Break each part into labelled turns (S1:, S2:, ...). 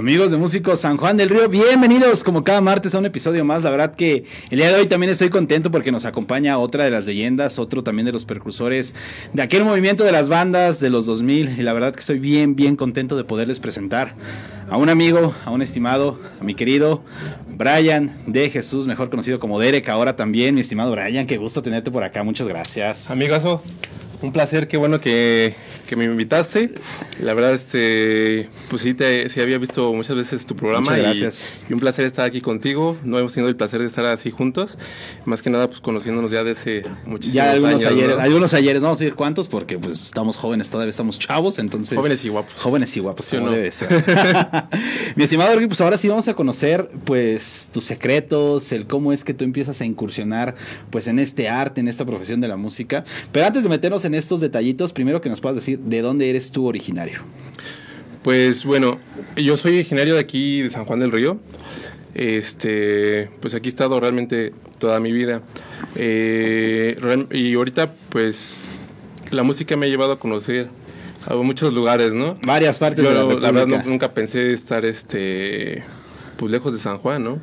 S1: Amigos de Músicos San Juan del Río, bienvenidos como cada martes a un episodio más. La verdad que el día de hoy también estoy contento porque nos acompaña otra de las leyendas, otro también de los precursores de aquel movimiento de las bandas de los 2000 y la verdad que estoy bien, bien contento de poderles presentar a un amigo, a un estimado, a mi querido Brian de Jesús, mejor conocido como Derek, ahora también, mi estimado Brian, qué gusto tenerte por acá, muchas gracias.
S2: Amigazo, un placer, qué bueno que, que, me invitaste. La verdad, este, pues sí, te, sí había visto muchas veces tu programa.
S1: Muchas gracias.
S2: Y, un placer estar aquí contigo. No hemos tenido el placer de estar así juntos. Más que nada, pues conociéndonos ya desde muchísimos
S1: ya algunos
S2: años.
S1: Ayeres, Algunos ayeres, no vamos a decir cuántos, porque pues estamos jóvenes, todavía estamos chavos, entonces.
S2: Jóvenes y guapos.
S1: Jóvenes y guapos, como no? debe ser. Mi estimado pues ahora sí vamos a conocer, pues, tus secretos, el cómo es que tú empiezas a incursionar, pues, en este arte, en esta profesión de la música. Pero antes de meternos en estos detallitos, primero que nos puedas decir de dónde eres tú originario.
S2: Pues bueno, yo soy originario de aquí, de San Juan del Río. Este, pues aquí he estado realmente toda mi vida. Eh, y ahorita, pues, la música me ha llevado a conocer a muchos lugares, ¿no?
S1: Varias partes
S2: yo,
S1: de la,
S2: la verdad, no, nunca pensé estar, este, pues, lejos de San Juan, ¿no?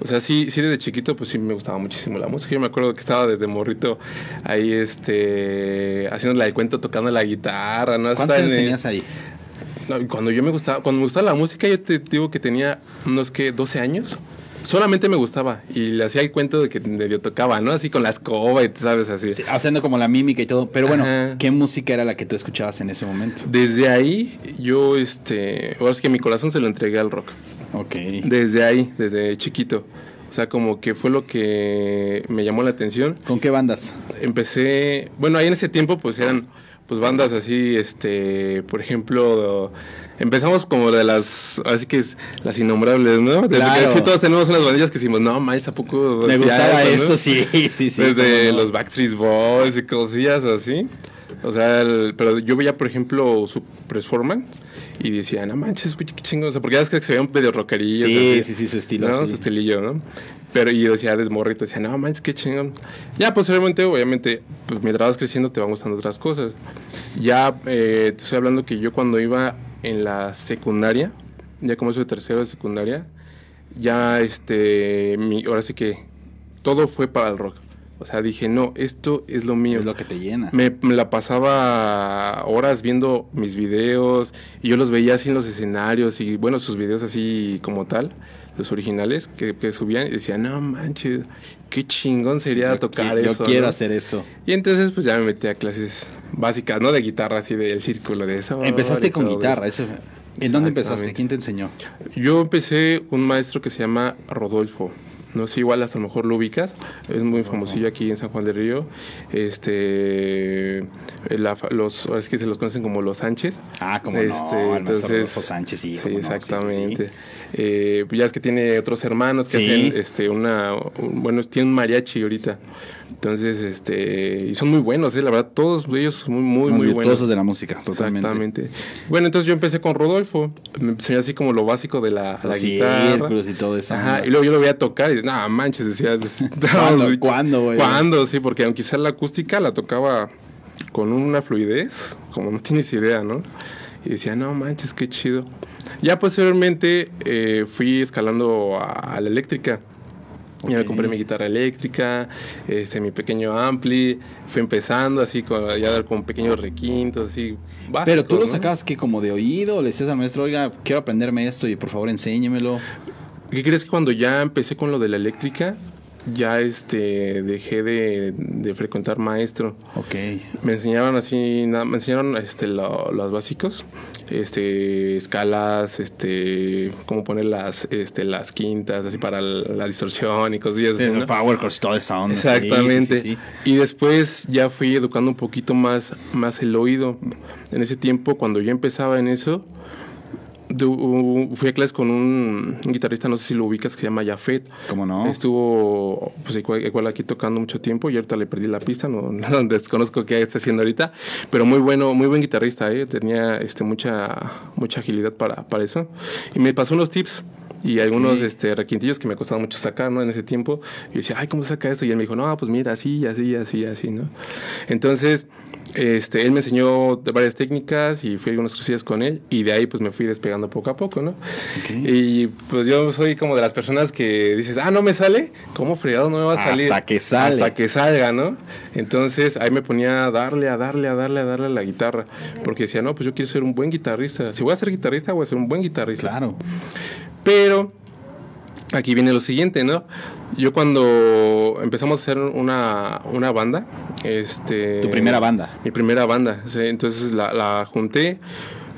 S2: O sea, sí, sí desde chiquito pues sí me gustaba muchísimo la música. Yo me acuerdo que estaba desde morrito ahí este haciendo la de cuento tocando la guitarra, ¿no?
S1: ¿Cuántos años tenías ahí?
S2: No, cuando yo me gustaba, cuando me gustaba la música, yo te digo que tenía unos que 12 años. Solamente me gustaba y le hacía el cuento de que medio tocaba, ¿no? Así con la escoba y sabes así.
S1: Sí, haciendo como la mímica y todo. Pero bueno, Ajá. ¿qué música era la que tú escuchabas en ese momento?
S2: Desde ahí, yo, este, ahora es que mi corazón se lo entregué al rock.
S1: Ok.
S2: Desde ahí, desde chiquito. O sea, como que fue lo que me llamó la atención.
S1: ¿Con qué bandas?
S2: Empecé, bueno, ahí en ese tiempo pues eran pues bandas así, este, por ejemplo, empezamos como de las, así que es las innombrables, ¿no? Desde
S1: claro.
S2: que sí todos tenemos unas bandillas que decimos, no, más ¿a poco?
S1: Me gustaba
S2: eso,
S1: ¿no? sí, sí, sí.
S2: Desde no? los Backstreet Boys y cosillas así. O sea, el, pero yo veía, por ejemplo, su Performance y decía, no manches, qué chingón. O sea, porque ya es que se veían medio rockerillos.
S1: Sí, sí, sí, su estilo.
S2: ¿no?
S1: Sí.
S2: Su estilillo, ¿no? Pero y yo decía, de morrito, decía, no manches, qué chingón. Ya, posteriormente, obviamente, pues mientras vas creciendo te van gustando otras cosas. Ya, eh, te estoy hablando que yo cuando iba en la secundaria, ya como eso de tercero de secundaria, ya, este, mi, ahora sí que todo fue para el rock. O sea, dije, no, esto es lo mío.
S1: Es lo que te llena.
S2: Me, me, la pasaba horas viendo mis videos y yo los veía así en los escenarios y, bueno, sus videos así como tal, los originales que, que subían y decía, no manches, qué chingón sería
S1: yo
S2: tocar eso.
S1: Yo quiero
S2: ¿no?
S1: hacer eso.
S2: Y entonces, pues ya me metí a clases básicas, ¿no? De guitarra, así del círculo, de eso.
S1: Empezaste con guitarra, eso. ¿En dónde empezaste? ¿Quién te enseñó?
S2: Yo empecé un maestro que se llama Rodolfo. No sé, igual hasta a lo mejor lo ubicas. Es muy famosillo aquí en San Juan del Río. Este, la, los, es que se los conocen como los Sánchez.
S1: Ah, como este, no, entonces, Rodolfo Sánchez, sí.
S2: Sí, exactamente. No, sí, sí, eh, ya es que tiene otros hermanos que hacen este, una, un, bueno, tiene un mariachi ahorita. Entonces, este, y son muy buenos, ¿eh? la verdad, todos ellos son muy, muy,
S1: Los
S2: muy buenos.
S1: de la música, totalmente.
S2: Exactamente. Bueno, entonces yo empecé con Rodolfo, me enseñó así como lo básico de la, la guitarra.
S1: y todo eso.
S2: Ajá, y luego yo lo voy a tocar y, no, manches, decías.
S1: ¿Cuándo, ¿Cuándo, güey?
S2: ¿Cuándo? Sí, porque aunque sea la acústica, la tocaba con una fluidez, como no tienes idea, ¿no? Y decía, no manches, qué chido. Ya posteriormente eh, fui escalando a, a la eléctrica. Okay. Ya me compré mi guitarra eléctrica, este, mi pequeño ampli, fui empezando así, con, ya con pequeños requintos, así. Básicos,
S1: Pero tú lo
S2: ¿no?
S1: sacabas que como de oído, le decías al maestro, oiga, quiero aprenderme esto y por favor enséñemelo.
S2: ¿Qué crees que cuando ya empecé con lo de la eléctrica, ya este dejé de, de, frecuentar maestro.
S1: Ok.
S2: Me enseñaban así, nada, me enseñaron este lo, los básicos, este escalas, este cómo poner las este las quintas así para la distorsión y cosillas
S1: sí,
S2: así, ¿no?
S1: power chords, toda esa onda.
S2: Exactamente.
S1: Sí, sí,
S2: y después ya fui educando un poquito más más el oído. En ese tiempo cuando yo empezaba en eso, fui a clases con un, guitarrista, no sé si lo ubicas, que se llama Jafet.
S1: ¿Cómo no?
S2: Estuvo, pues igual, igual, aquí tocando mucho tiempo y ahorita le perdí la pista, no, no desconozco qué está haciendo ahorita, pero muy bueno, muy buen guitarrista, ¿eh? tenía este, mucha, mucha agilidad para, para eso. Y me pasó unos tips y algunos este, requintillos que me costaban mucho sacar, ¿no? En ese tiempo. Y decía, ay, ¿cómo se saca esto? Y él me dijo, no, pues mira, así, así, así, así, ¿no? Entonces, Este, él me enseñó varias técnicas y fui a algunas cosillas con él y de ahí pues me fui despegando poco a poco, ¿no? Y pues yo soy como de las personas que dices, ah, no me sale, ¿cómo fregado no me va a salir?
S1: Hasta que sale.
S2: Hasta que salga, ¿no? Entonces ahí me ponía a darle, a darle, a darle, a darle a la guitarra, porque decía, no, pues yo quiero ser un buen guitarrista. Si voy a ser guitarrista, voy a ser un buen guitarrista.
S1: Claro.
S2: Pero aquí viene lo siguiente, ¿no? Yo cuando empezamos a hacer una, una banda, este...
S1: Tu primera banda.
S2: Mi primera banda, sí, entonces la, la junté.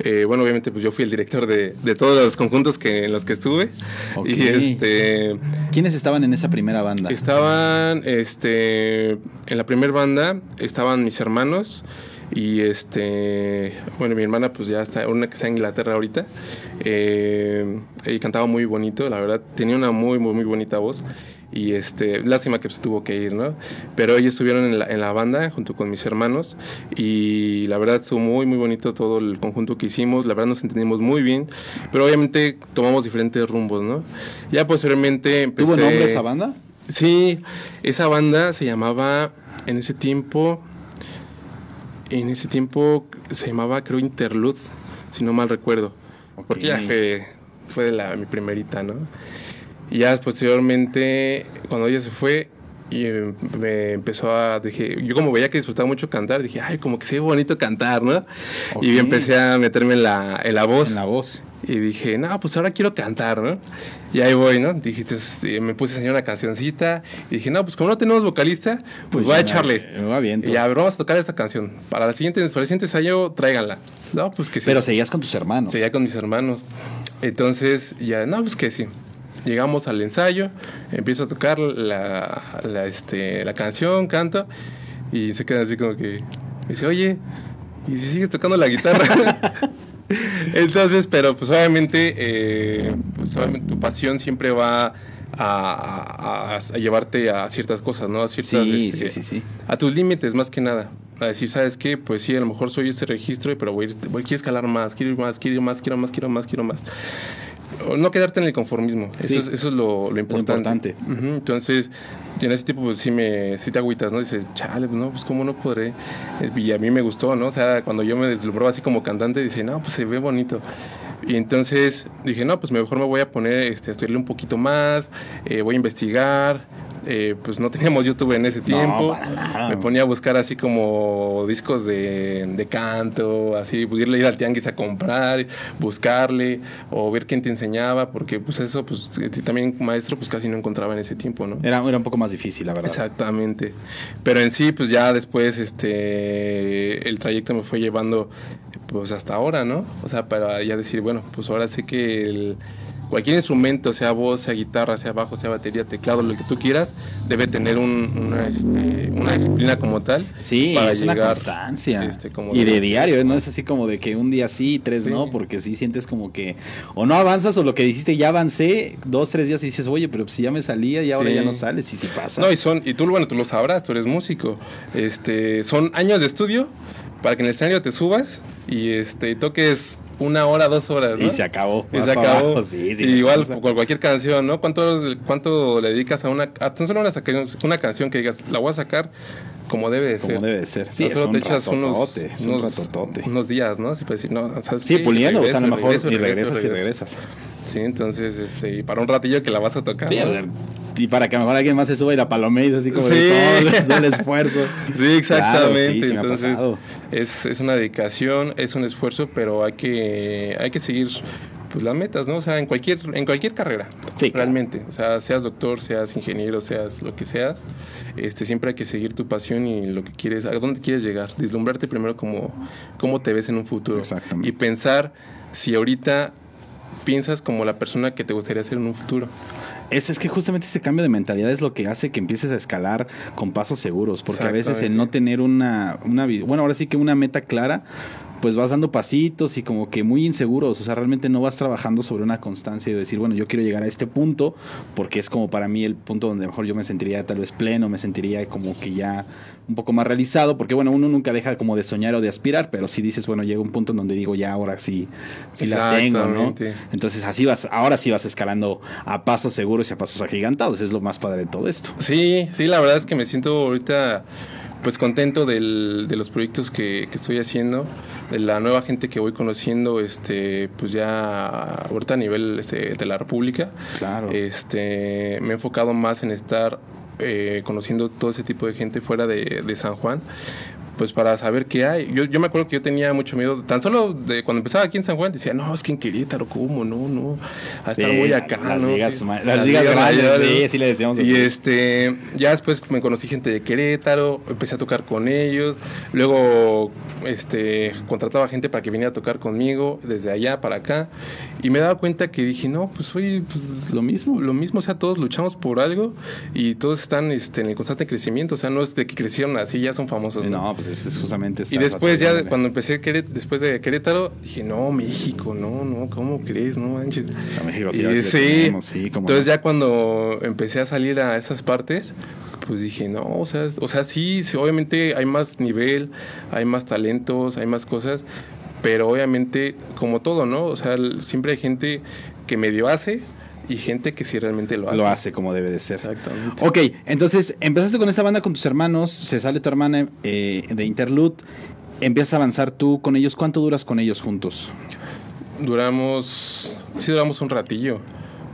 S2: Eh, bueno, obviamente, pues yo fui el director de, de, todos los conjuntos que, en los que estuve.
S1: Ok.
S2: Y este.
S1: ¿Quiénes estaban en esa primera banda?
S2: Estaban, este. En la primera banda estaban mis hermanos. Y este. Bueno, mi hermana, pues ya está. Una que está en Inglaterra ahorita. Eh, y cantaba muy bonito, la verdad. Tenía una muy, muy, muy bonita voz. Y este, lástima que se tuvo que ir, ¿no? Pero ellos estuvieron en la, en la, banda junto con mis hermanos y la verdad estuvo muy, muy bonito todo el conjunto que hicimos. La verdad nos entendimos muy bien, pero obviamente tomamos diferentes rumbos, ¿no? Ya posteriormente empecé...
S1: ¿Tuvo nombre esa banda?
S2: Sí, esa banda se llamaba en ese tiempo. En ese tiempo se llamaba, creo, Interlude, si no mal recuerdo. Okay. Porque ya fue, fue la, mi primerita, ¿no? Y ya posteriormente, cuando ella se fue, y me empezó a dije yo como veía que disfrutaba mucho cantar dije ay como que se ve bonito cantar no okay. y empecé a meterme en la, en la voz.
S1: En la voz.
S2: Y dije no pues ahora quiero cantar no y ahí voy no dije entonces me puse a enseñar una cancioncita y dije no pues como no tenemos vocalista pues, pues voy a echarle
S1: me va bien
S2: y ya a ver, vamos a tocar esta canción. Para la siguiente para el siguiente ensayo tráiganla no pues que sí
S1: pero seguías con tus hermanos.
S2: Seguía con mis hermanos. Entonces ya no pues que sí llegamos al ensayo, empiezo a tocar la, la, este, la canción, canto, y se queda así como que, me dice, oye, ¿y si sigues tocando la guitarra? Entonces, pero pues obviamente, eh, pues obviamente tu pasión siempre va a, a, a, llevarte a ciertas cosas, ¿no? A ciertas,
S1: sí,
S2: este,
S1: sí, sí.
S2: A tus límites, más que nada. A decir, ¿sabes qué? Pues sí, a lo mejor soy este registro, pero voy, voy quiero escalar más, quiero ir más, quiero ir más, quiero más, quiero más, quiero más no quedarte en el conformismo. Eso, sí, es, eso es lo, lo, importante.
S1: Lo importante.
S2: Uh -huh. Entonces, en ese tipo, pues sí, me, sí te agüitas, ¿no? Dices, chale, pues no, pues cómo no podré. Y a mí me gustó, ¿no? O sea, cuando yo me deslumbraba así como cantante, dice, no, pues se ve bonito. Y entonces dije, no, pues mejor me voy a poner este, a estudiarle un poquito más, eh, voy a investigar. Eh, pues no teníamos YouTube en ese tiempo.
S1: No,
S2: me ponía a buscar así como discos de, de canto, así, pudiera ir al tianguis a comprar, buscarle, o ver quién te enseñaba, porque pues eso, pues también maestro, pues casi no encontraba en ese tiempo, ¿no?
S1: Era, era un poco más difícil, la verdad.
S2: Exactamente. Pero en sí, pues ya después, este, el trayecto me fue llevando, pues hasta ahora, ¿no? O sea, para ya decir, bueno, pues ahora sé que el cualquier instrumento, sea voz, sea guitarra, sea bajo, sea batería, teclado, lo que tú quieras, debe tener un, una, este, una, disciplina como tal.
S1: Sí, para es llegar, una constancia. Este, y de, de diario, no es así como de que un día sí, tres sí. no, porque sí sientes como que o no avanzas o lo que dijiste ya avancé, dos, tres días y dices, oye, pero si ya me salía y ahora sí. ya no sales, y si pasa.
S2: No, y son, y tú, bueno, tú lo sabrás, tú eres músico. Este, son años de estudio para que en el escenario te subas y este toques una hora, dos horas, ¿no?
S1: Y se acabó.
S2: Y se acabó.
S1: Abajo, sí, sí,
S2: y igual por cualquier canción, ¿no? ¿Cuánto, ¿Cuánto le dedicas a una, a tan solo una, una canción que digas, la voy a sacar como debe de ser?
S1: Como debe de ser. Sí,
S2: solo te echas unos, unos, unos, días, ¿no? Si puedes no, ¿sabes
S1: Sí,
S2: qué?
S1: puliendo,
S2: regreso,
S1: o sea, a lo mejor
S2: regreso,
S1: y regresas
S2: regreso,
S1: y regresas.
S2: Sí, entonces, este, y para un ratillo que la vas a tocar.
S1: Sí,
S2: ¿no?
S1: Y para que a lo mejor alguien más se suba y la palomee, así como
S2: Sí.
S1: de todo el esfuerzo.
S2: Sí, exactamente.
S1: Claro, sí, sí me ha
S2: Entonces, es, es una dedicación, es un esfuerzo, pero hay que, hay que seguir pues las metas, ¿no? O sea, en cualquier, en cualquier carrera,
S1: Sí, claro.
S2: realmente. O sea, seas doctor, seas ingeniero, seas lo que seas, este, siempre hay que seguir tu pasión y lo que quieres, a dónde quieres llegar. Deslumbrarte primero como cómo te ves en un futuro.
S1: Exactamente.
S2: Y pensar si ahorita piensas como la persona que te gustaría ser en un futuro.
S1: Es, es que justamente ese cambio de mentalidad es lo que hace que empieces a escalar con pasos seguros, porque a veces el no tener una, una, bueno, ahora sí que una meta clara, pues vas dando pasitos y como que muy inseguros, o sea, realmente no vas trabajando sobre una constancia y decir, bueno, yo quiero llegar a este punto, porque es como para mí el punto donde mejor yo me sentiría tal vez pleno, me sentiría como que ya un poco más realizado, porque bueno, uno nunca deja como de soñar o de aspirar, pero si dices, bueno, llega un punto en donde digo, ya ahora sí, sí las tengo, ¿no? Entonces así vas, ahora sí vas escalando a pasos seguros y a pasos agigantados, es lo más padre de todo esto.
S2: Sí, sí, la verdad es que me siento ahorita pues contento del, de los proyectos que, que, estoy haciendo, de la nueva gente que voy conociendo, este, pues ya ahorita a nivel este, de la República.
S1: Claro.
S2: Este, me he enfocado más en estar eh, conociendo todo ese tipo de gente fuera de, de San Juan pues para saber qué hay. Yo, yo me acuerdo que yo tenía mucho miedo, tan solo de cuando empezaba aquí en San Juan, decía, no, es que en Querétaro, ¿cómo? No, no, a estar muy acá,
S1: las
S2: ¿no?
S1: Ligas, las, ligas, grandes, sí, sí le decíamos
S2: así. Y este, ya después me conocí gente de Querétaro, empecé a tocar con ellos, luego este, contrataba gente para que viniera a tocar conmigo, desde allá para acá, y me daba cuenta que dije, no, pues oye, pues lo mismo, lo mismo, o sea, todos luchamos por algo y todos están este, en el constante crecimiento, o sea, no es de que crecieron así, ya son famosos.
S1: No, no pues es justamente
S2: Y después ya cuando empecé después de Querétaro, dije, no, México, no, no, ¿cómo crees? No manches.
S1: México sí,
S2: y, sí, sí Entonces ya cuando empecé a salir a esas partes, pues dije, no, o sea, o sea sí, sí, obviamente hay más nivel, hay más talentos, hay más cosas, pero obviamente, como todo, ¿no? O sea, siempre hay gente que medio hace, y gente que sí realmente lo hace.
S1: Lo hace como debe de ser.
S2: Exactamente.
S1: Ok, entonces empezaste con esa banda con tus hermanos, se sale tu hermana eh, de Interlude, empiezas a avanzar tú con ellos. ¿Cuánto duras con ellos juntos?
S2: Duramos, sí duramos un ratillo,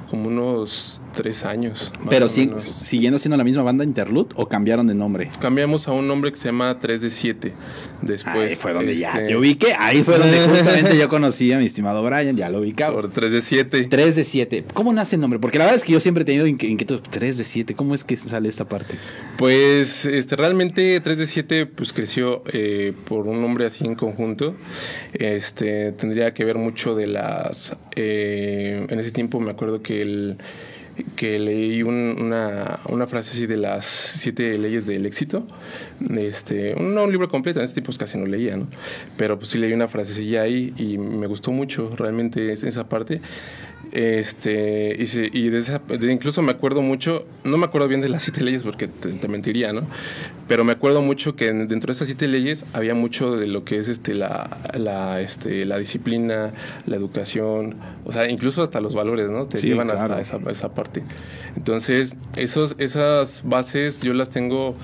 S2: como unos tres años.
S1: Pero sí, siguiendo siendo la misma banda Interlude o cambiaron de nombre?
S2: Cambiamos a un nombre que se llama 3 de 7. Después.
S1: Ahí fue donde ya este, te ubiqué. Ahí fue donde justamente yo conocí a mi estimado Brian, ya lo ubicaba.
S2: Por 3 de 7.
S1: 3 de 7. ¿Cómo nace el nombre? Porque la verdad es que yo siempre he tenido inquietud. 3 de 7. ¿Cómo es que sale esta parte?
S2: Pues este, realmente 3 de 7 pues, creció eh, por un nombre así en conjunto. Este, tendría que ver mucho de las. Eh, en ese tiempo me acuerdo que el que leí una, una, frase así de las siete leyes del éxito. Este, no un libro completo, en este tiempo casi no leía, ¿no? Pero pues sí leí una frasecilla ahí y me gustó mucho realmente esa parte. Este, y, y de incluso me acuerdo mucho, no me acuerdo bien de las siete leyes porque te, mentiría, ¿no? Pero me acuerdo mucho que dentro de esas siete leyes había mucho de lo que es este, la, la, este, la disciplina, la educación, o sea, incluso hasta los valores, ¿no? Te llevan hasta esa, esa parte. Entonces, esas bases yo las tengo,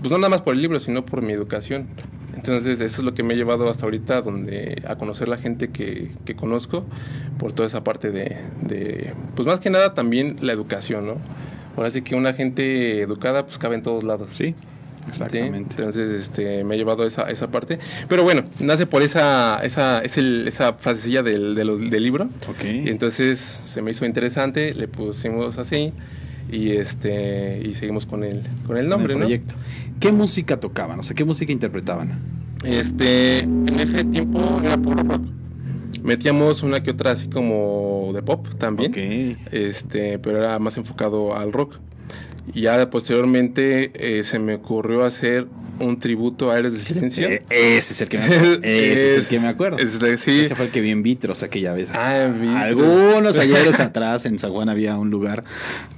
S2: pues no nada más por el libro, sino por mi educación. Entonces eso es lo que me ha llevado hasta ahorita donde, a conocer la gente que, que conozco por toda esa parte de, de, pues más que nada también la educación, ¿no? Ahora sí que una gente educada pues cabe en todos lados.
S1: Sí. Exactamente.
S2: Entonces, este, me ha llevado esa, esa parte. Pero bueno, nace por esa, esa, es el, esa frasecilla del, del, del libro.
S1: Okay.
S2: Y entonces se me hizo interesante, le pusimos así y este y seguimos con el con el nombre,
S1: con el proyecto. ¿no? ¿Qué música tocaban? O sea, ¿qué música interpretaban?
S2: Este, en ese tiempo era puro rock. Metíamos una que otra así como de pop también.
S1: Okay.
S2: Este, pero era más enfocado al rock. Y ya posteriormente eh, se me ocurrió hacer un tributo a Aires de Silencio.
S1: Eh, ese es el que me acuerdo. Ese es, el que me acuerdo.
S2: Sí.
S1: ese fue el que vi en Vitros aquella vez.
S2: Ah, en Vitros.
S1: Algunos ayeres atrás en San Juan había un lugar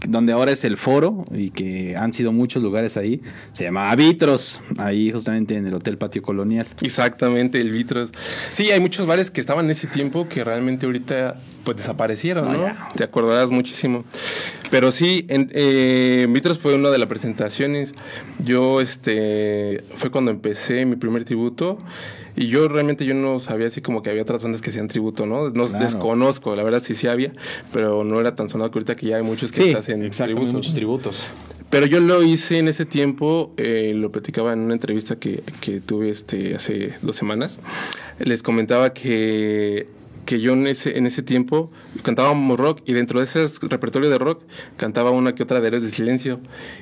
S1: donde ahora es el foro y que han sido muchos lugares ahí. Se llamaba Vitros, ahí justamente en el Hotel Patio Colonial.
S2: Exactamente, el Vitros. Sí, hay muchos bares que estaban en ese tiempo que realmente ahorita pues desaparecieron, ¿no?
S1: ¿no?
S2: Te acordarás muchísimo. Pero sí, en, eh, Vitros fue una de las presentaciones. Yo, este, fue cuando empecé mi primer tributo. Y yo realmente yo no sabía así como que había otras bandas que hacían tributo, ¿no? No
S1: Claro.
S2: desconozco, la verdad sí sí había, pero no era tan sonado que ahorita que ya hay muchos que
S1: Sí,
S2: hacen tributos.
S1: muchos tributos.
S2: Pero yo lo hice en ese tiempo, eh, lo platicaba en una entrevista que, que tuve este, hace dos semanas. Les comentaba que, que yo en ese, en ese tiempo cantábamos rock y dentro de ese repertorio de rock cantaba una que otra de Héroes de Silencio.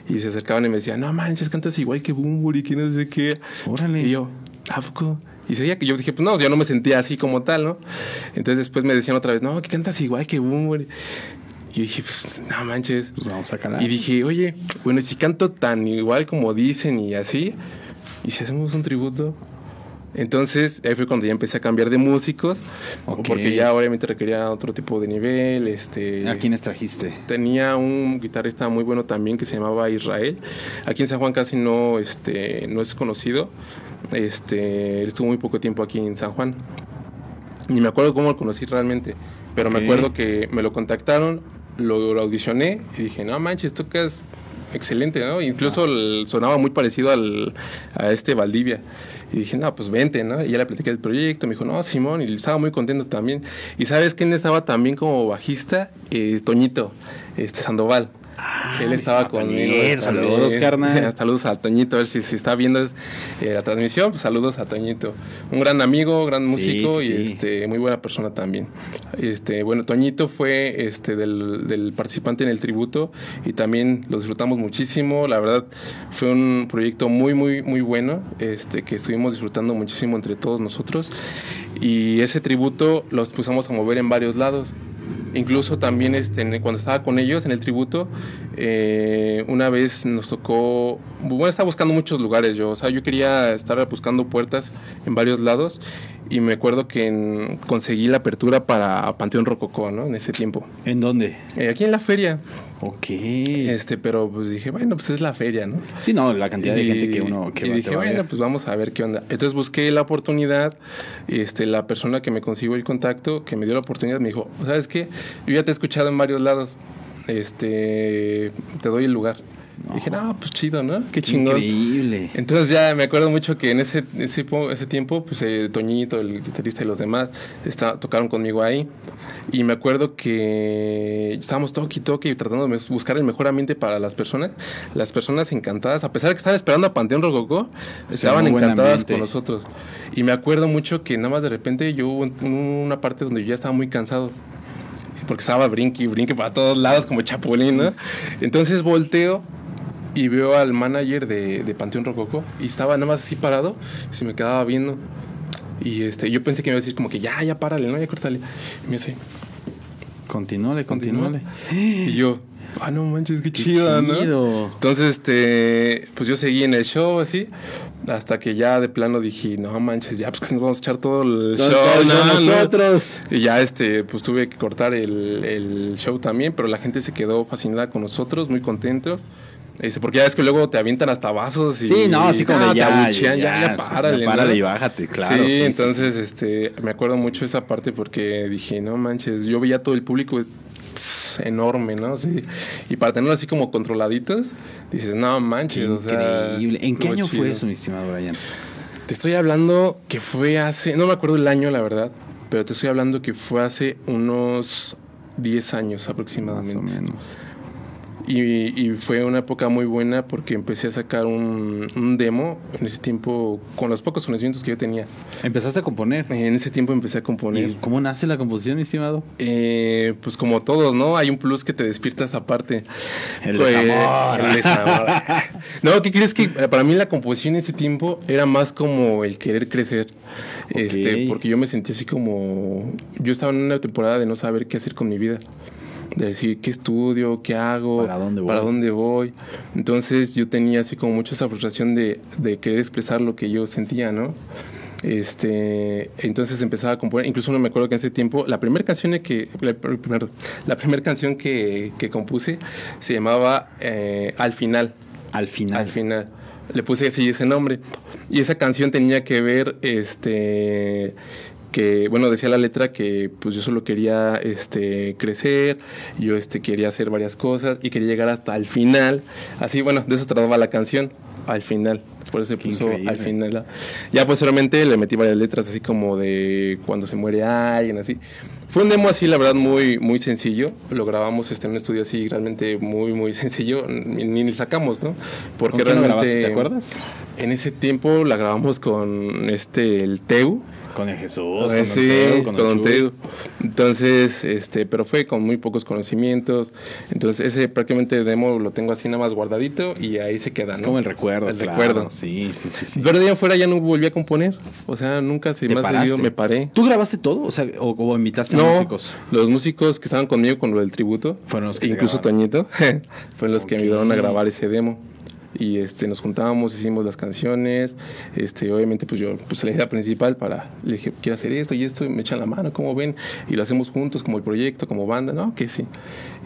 S2: Y se acercaban y me decían, no manches, cantas igual que Bumburi, que no sé qué.
S1: Órale.
S2: Y yo, ¿a poco? Y sabía que yo dije, pues no, yo no me sentía así como tal, ¿no? Entonces después me decían otra vez, no, que cantas igual que Bumburi. Y yo dije, pues no manches.
S1: Pues vamos a calar.
S2: Y dije, oye, bueno, si canto tan igual como dicen y así, y si hacemos un tributo, Entonces, ahí fue cuando ya empecé a cambiar de músicos,
S1: Ok.
S2: porque ya obviamente requería otro tipo de nivel. Este,
S1: ¿A quiénes trajiste?
S2: Tenía un guitarrista muy bueno también que se llamaba Israel. Aquí en San Juan casi no, este, no es conocido. Este, él estuvo muy poco tiempo aquí en San Juan. Ni me acuerdo cómo lo conocí realmente, pero
S1: Ok.
S2: me acuerdo que me lo contactaron, lo, lo audicioné y dije, no manches, tocas excelente, ¿no? Incluso el- sonaba muy parecido al, a este Valdivia. Y dije, no, pues vente, ¿no? Y ya le platiqué el proyecto, me dijo, no, Simón, y estaba muy contento también. ¿Y sabes quién estaba también como bajista? Eh, Toñito, este Sandoval. Él
S1: mi
S2: estaba conmigo. También.
S1: saludos, carnal.
S2: saludos a Toñito, a ver si, si está viendo eh, la transmisión, pues saludos a Toñito. Un gran amigo, gran
S1: Sí,
S2: músico
S1: sí,
S2: y
S1: sí.
S2: este muy buena persona también. Este, bueno, Toñito fue este del, del participante en el tributo y también lo disfrutamos muchísimo. La verdad, fue un proyecto muy, muy, muy bueno, este, que estuvimos disfrutando muchísimo entre todos nosotros. Y ese tributo los pusimos a mover en varios lados. Incluso también este, cuando estaba con ellos en el tributo, eh, una vez nos tocó, bueno, estaba buscando muchos lugares yo, o sea, yo quería estar buscando puertas en varios lados y me acuerdo que en- conseguí la apertura para Panteón Rococó, ¿no? En ese tiempo.
S1: ¿En dónde?
S2: Eh, aquí en la feria,
S1: Ok.
S2: este, pero pues dije, bueno, pues es la feria, ¿no?
S1: Sí, no, la cantidad de
S2: Y-
S1: gente que uno que
S2: y
S1: va,
S2: dije,
S1: a
S2: bueno, pues vamos a ver qué onda. Entonces busqué la oportunidad, este, la persona que me consiguió el contacto, que me dio la oportunidad, me dijo, ¿sabes qué? Yo ya te he escuchado en varios lados, este, te doy el lugar. Y dije, no, pues chido, ¿no? Qué chingón.
S1: Increíble.
S2: Entonces ya me acuerdo mucho que en ese, ese, ese tiempo, pues eh, Toñito, el guitarrista y los demás, está- tocaron conmigo ahí. Y me acuerdo que estábamos toque y toque y tratando de buscar el mejor ambiente para las personas. Las personas encantadas, a pesar de que estaban esperando a Panteón Rococó,
S1: Sí,
S2: estaban encantadas con nosotros. Y me acuerdo mucho que nada más de repente yo hubo un- una parte donde yo ya estaba muy cansado porque estaba brinque y brinque para todos lados como chapulín, ¿no? Entonces volteo y veo al manager de, de Panteón Rococo y estaba nada más así parado, y se me quedaba viendo. Y este, yo pensé que me iba a decir como que ya, ya párale, ¿no? Ya córtale. Y me dice,
S1: Continúale,
S2: continúa.
S1: continúale.
S2: Y yo, ah, no manches, qué,
S1: Qué
S2: chido, ¿no? Entonces, este, pues yo seguí en el show así, hasta que ya de plano dije, no manches, ya, pues que nos vamos a echar todo el
S1: ¿Dónde
S2: show, no, no".
S1: nosotros?
S2: Y ya este, pues tuve que cortar el, el show también, pero la gente se quedó fascinada con nosotros, muy contentos. Este, porque ya es que luego te avientan hasta vasos y
S1: Sí, no, así como de ya,
S2: ya, ya, párale,
S1: párale y bájate, claro,
S2: Sí, entonces este, me acuerdo mucho esa parte porque dije, no manches, yo veía todo el público pss, enorme, ¿no? Sí. Y para tenerlo así como controladitos, dices, no manches, o sea,
S1: Increíble. ¿En qué año fue eso, mi estimado Brian?
S2: Te estoy hablando que fue hace, no me acuerdo el año, la verdad, pero te estoy hablando que fue hace unos 10 años
S1: Más
S2: aproximadamente.
S1: o menos.
S2: Y, y fue una época muy buena porque empecé a sacar un, un demo en ese tiempo con los pocos conocimientos que yo tenía.
S1: Empezaste a componer.
S2: En ese tiempo empecé a componer.
S1: ¿Y cómo nace la composición, estimado?
S2: Eh, pues como todos, ¿no? Hay un plus que te despierta esa parte.
S1: El
S2: Pues,
S1: desamor.
S2: el desamor. no, ¿qué crees que para mí la composición en ese tiempo era más como el querer crecer? Este, porque yo me sentí así como yo estaba en una temporada de no saber qué hacer con mi vida. De decir qué estudio, qué hago,
S1: ¿Para dónde voy?
S2: para dónde voy. Entonces yo tenía así como mucha esa frustración de, de querer expresar lo que yo sentía, ¿no? Este, entonces empezaba a componer, incluso no me acuerdo que en ese tiempo, la primera canción que, la, primero, la primera canción que, que compuse se llamaba eh, Al final,
S1: Al final.
S2: al final. Le puse así ese nombre. Y esa canción tenía que ver, este, que, bueno, decía la letra que pues yo solo quería, este, crecer, yo, este, quería hacer varias cosas y quería llegar hasta el final. Así, bueno, de eso trataba la canción, al final. Por eso se puso
S1: increíble.
S2: al final. Ya posteriormente le metí varias letras así como de cuando se muere alguien, así. Fue un demo así, la verdad, muy, muy sencillo. Lo grabamos este, en un estudio así realmente muy, muy sencillo. Ni, ni sacamos, ¿no?
S1: ¿Con quién lo grabaste, te acuerdas?
S2: En ese tiempo la grabamos con este, el Teu.
S1: Con el Jesús, con
S2: Eh,
S1: el
S2: sí,
S1: Teo,
S2: con. Entonces, este, pero fue con muy pocos conocimientos. Entonces, ese prácticamente demo lo tengo así nada más guardadito y ahí se queda,
S1: Es
S2: ¿no?
S1: como el recuerdo.
S2: El
S1: claro.
S2: recuerdo.
S1: Sí, sí, sí. sí.
S2: Pero de ahí en fuera ya no volví a componer. O sea, nunca se
S1: ¿Te
S2: me ha
S1: paraste?
S2: seguido, me paré.
S1: ¿Tú grabaste todo? O sea, o, o invitaste a
S2: No,
S1: músicos.
S2: los músicos que estaban conmigo con lo del tributo,
S1: Fueron los que
S2: incluso
S1: grabaron.
S2: Toñito, fueron los que me ayudaron a grabar ese demo. Y este nos juntábamos, hicimos las canciones, este obviamente pues yo puse la idea principal para le dije, quiero hacer esto y esto, y me echan la mano, como ven, y lo hacemos juntos como el proyecto, como banda, no, que sí.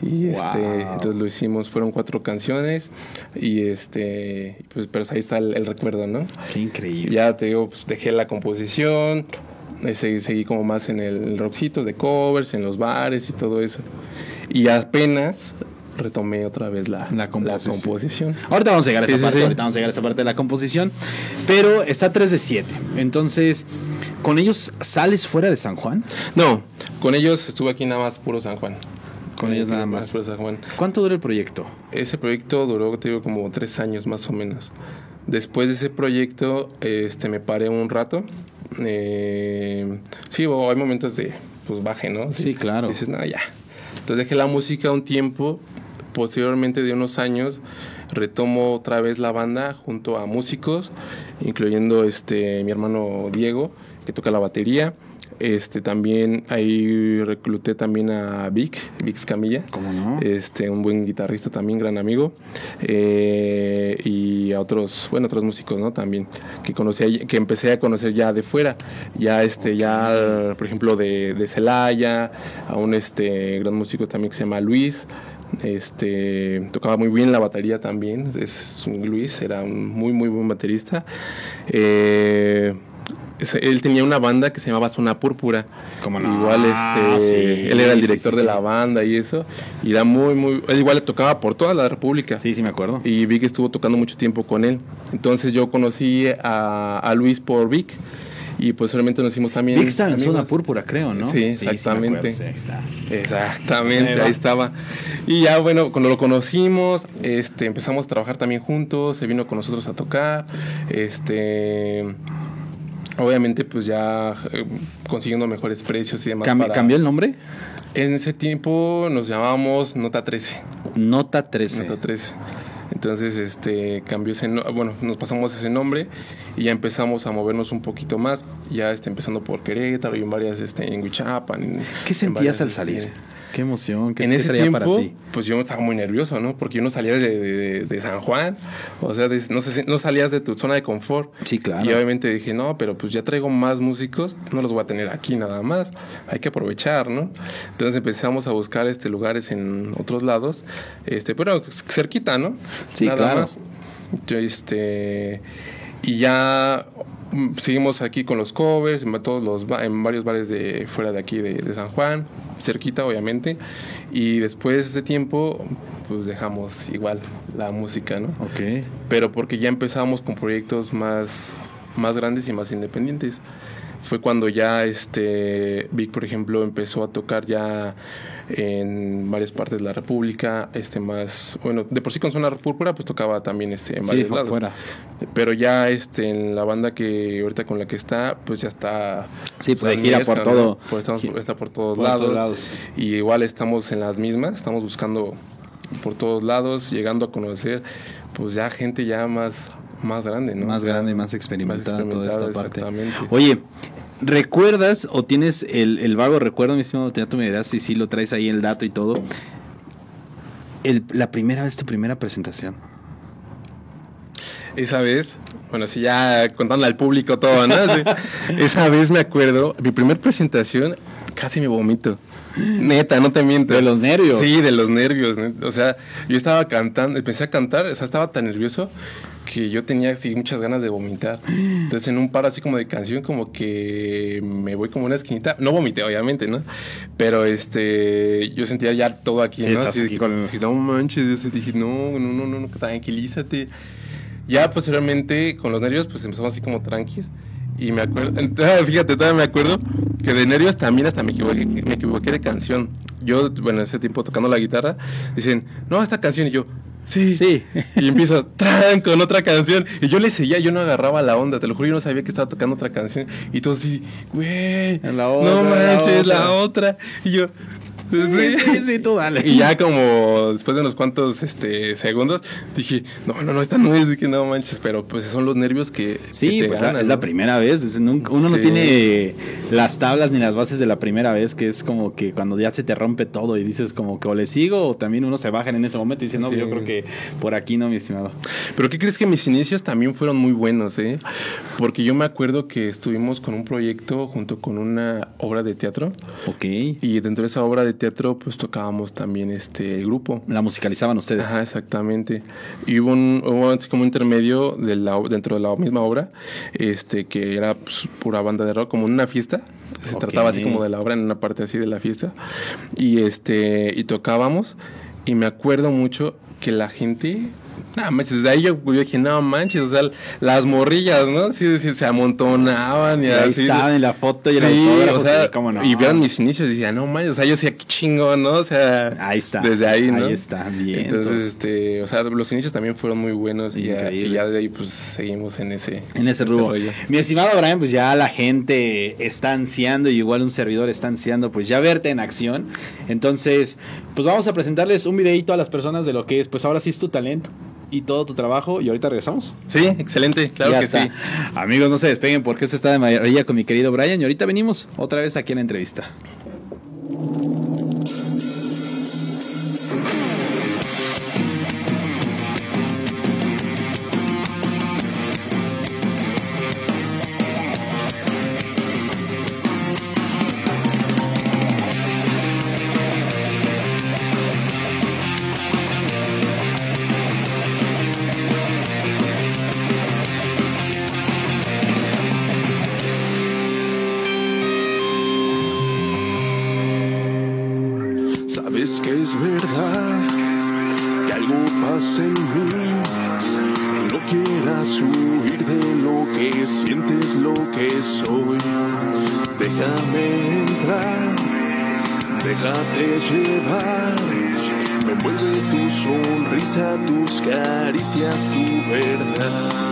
S2: Y este
S1: Wow.
S2: entonces lo hicimos, fueron cuatro canciones y este pues pero ahí está el, el recuerdo, ¿no?
S1: Qué increíble.
S2: Ya te digo, pues dejé la composición, eh, seguí, seguí como más en el rockcito de covers, en los bares y todo eso. Y apenas retomé otra vez la,
S1: La composición.
S2: composición.
S1: Ahorita vamos a llegar a
S2: Sí,
S1: esa
S2: sí,
S1: parte,
S2: sí.
S1: ahorita vamos a llegar a esa parte de la composición. Pero está 3 de 7. Entonces, ¿con ellos sales fuera de San Juan?
S2: No, con ellos estuve aquí nada más puro San Juan.
S1: Con ellos nada más.
S2: Puro San Juan.
S1: ¿Cuánto dura el proyecto?
S2: Ese proyecto duró, te digo, como tres años más o menos. Después de ese proyecto, este, me paré un rato. Eh, sí, hay momentos de, pues, baje, ¿no?
S1: Sí, claro.
S2: Dices, no, ya. Entonces dejé la música un tiempo. Posteriormente de unos años, retomo otra vez la banda junto a músicos, incluyendo este, mi hermano Diego, que toca la batería. Este, también ahí recluté también a Vic, Vic Camilla este un buen guitarrista también gran amigo. Eh, y a otros bueno otros músicos no también que conocí que empecé a conocer ya de fuera. Ya este ya por ejemplo de, de Celaya a un este gran músico también que se llama Luis este tocaba muy bien la batería también es Luis era un muy muy buen baterista Eh, él tenía una banda que se llamaba Zona Púrpura.
S1: ¿Cómo no?
S2: Igual
S1: Ah,
S2: este,
S1: sí,
S2: él era el director
S1: sí,
S2: de la banda y eso. Y era muy, muy. Él igual le tocaba por toda la República.
S1: Sí, sí, me acuerdo.
S2: Y Vic estuvo tocando mucho tiempo con él. Entonces yo conocí a, a Luis por Vic. Y posteriormente nos hicimos también.
S1: Vic está en zona púrpura, creo, ¿no?
S2: Sí,
S1: me
S2: exactamente.
S1: acuerdo, sí, ahí está, sí.
S2: Exactamente,
S1: Ahí
S2: estaba. Y ya bueno, cuando lo conocimos, este, empezamos a trabajar también juntos, se vino con nosotros a tocar, este, obviamente pues ya eh, consiguiendo mejores precios y demás.
S1: Cambi-
S2: para-
S1: ¿Cambió el nombre?
S2: En ese tiempo nos llamábamos Nota 13.
S1: Nota 13.
S2: Nota 13. Entonces, este, cambió ese, no- bueno, nos pasamos ese nombre y ya empezamos a movernos un poquito más, ya este, empezando por Querétaro y en varias, este, en Huichapan.
S1: ¿Qué
S2: en
S1: sentías
S2: varias,
S1: al
S2: este,
S1: salir? Qué emoción, qué
S2: en ese tiempo,
S1: para ti.
S2: pues yo estaba muy nervioso, ¿no? Porque yo no salía de, de- de San Juan, o sea, de- no, sé si- no salías de tu zona de confort.
S1: Sí, claro.
S2: Y obviamente dije, no, pero pues ya traigo más músicos, no los voy a tener aquí nada más, hay que aprovechar, ¿no? Entonces empezamos a buscar este, lugares en otros lados, este, pero cerquita, ¿no?
S1: Sí, claro.
S2: Yo, este, y ya mm, seguimos aquí con los covers, en, todos los, en varios bares de fuera de aquí de, de San Juan, cerquita obviamente, y después de ese tiempo, pues dejamos igual la música, ¿no?
S1: Ok.
S2: pero porque ya empezamos con proyectos más, más grandes y más independientes. Fue cuando ya este Vic, por ejemplo, empezó a tocar ya en varias partes de la República, este más, bueno, de por sí con Zona Púrpura, pues tocaba también este en
S1: Sí,
S2: varios
S1: fue
S2: lados.
S1: afuera.
S2: Pero ya este en la banda que ahorita con la que está, pues ya está
S1: Sí, pues, de gira por todo.
S2: Estamos-
S1: Gi-
S2: está por todos
S1: por
S2: lados.
S1: todos lados.
S2: Y igual estamos en las mismas, estamos buscando por todos lados, llegando a conocer pues ya gente ya más, más grande, ¿no?
S1: Más
S2: O sea,
S1: grande, más experimentada toda esta parte. Oye, ¿recuerdas o tienes el, el vago recuerdo, mi estimado? Ya tú me dirás si sí lo traes ahí el dato y todo. El- la primera vez, tu primera presentación.
S2: Esa vez, bueno, sí, ya contándole al público todo, ¿no? Sí. Esa vez me acuerdo, mi primer presentación, casi me vomito. Neta, no te miento.
S1: De los nervios.
S2: Sí, de los nervios. O sea, yo estaba cantando, empecé a cantar, o sea, estaba tan nervioso que yo tenía así muchas ganas de vomitar. Entonces, en un par así como de canción, como que me voy como una esquinita. No vomité, obviamente, ¿no? Pero este, yo sentía ya todo aquí,
S1: Sí,
S2: ¿no? Así
S1: aquí con-
S2: sí, no manches, yo dije, no, no, no, no, tranquilízate. Ya posteriormente, con los nervios, pues empezamos así como tranquis. Y me acuerdo, fíjate, todavía me acuerdo que de nervios también hasta me equivoqué, me equivoqué de canción. Yo, bueno, en ese tiempo tocando la guitarra, dicen, no, esta canción. Y yo, sí.
S1: Sí.
S2: Y empiezo, tran, con otra canción. Y yo le seguía, yo no agarraba la onda, te lo juro, yo no sabía que estaba tocando otra canción. Y todos así, güey,
S1: La
S2: no manches, la
S1: otra".
S2: otra. Y yo, Sí,
S1: sí, sí, tú dale.
S2: Y ya como después de unos cuantos este, segundos, dije, no, no, no, esta no es, dije, no manches, pero pues son los nervios que.
S1: Sí,
S2: que te
S1: pues
S2: ganan,
S1: es la primera vez. es nunca- uno no tiene las tablas ni las bases de la primera vez, que es como que cuando ya se te rompe todo y dices como que o le sigo o también uno se baja en ese momento y dice, no,
S2: Sí.
S1: yo creo que por aquí no, mi estimado.
S2: Pero ¿qué crees que mis inicios también fueron muy buenos, eh? Porque yo me acuerdo que estuvimos con un proyecto junto con una obra de teatro
S1: Ok.
S2: y dentro de esa obra de teatro pues tocábamos también este el grupo.
S1: La musicalizaban ustedes.
S2: Ajá, exactamente. Y hubo, un, hubo como un intermedio de la, dentro de la misma obra, este, que era pues, pura banda de rock, como en una fiesta. Se trataba así como de la obra en una parte así de la fiesta. Y este, y tocábamos. Y me acuerdo mucho que la gente. Nada manches, desde ahí yo, yo dije, no manches, o sea, las morrillas, ¿no? Sí, sí, se amontonaban y,
S1: Y ahí
S2: así.
S1: estaban en la foto y el
S2: Sí,
S1: autógrafo,
S2: o sea,
S1: cómo no.
S2: y vieron mis inicios y decía, no manches, o sea, yo decía, qué chingón, ¿no? O sea,
S1: Ahí está.
S2: Desde ahí, ¿no?
S1: Ahí está, bien.
S2: Entonces, este, o sea, los inicios también fueron muy buenos y ya, y
S1: Increíbles.
S2: ya de ahí pues seguimos en ese
S1: En ese rubro. Mi estimado Brian, pues ya la gente está ansiando, y igual un servidor está ansiando, pues ya verte en acción. Entonces, pues vamos a presentarles un videito a las personas de lo que es, pues ahora sí es tu talento y todo tu trabajo. Y ahorita regresamos.
S2: Sí, excelente, claro
S1: Ya
S2: que
S1: está.
S2: sí.
S1: Amigos, no se despeguen porque esto está de maravilla con mi querido Brian. Y ahorita venimos otra vez aquí en la entrevista.
S3: Déjate llevar. Me mueve tu sonrisa, tus caricias, tu verdad.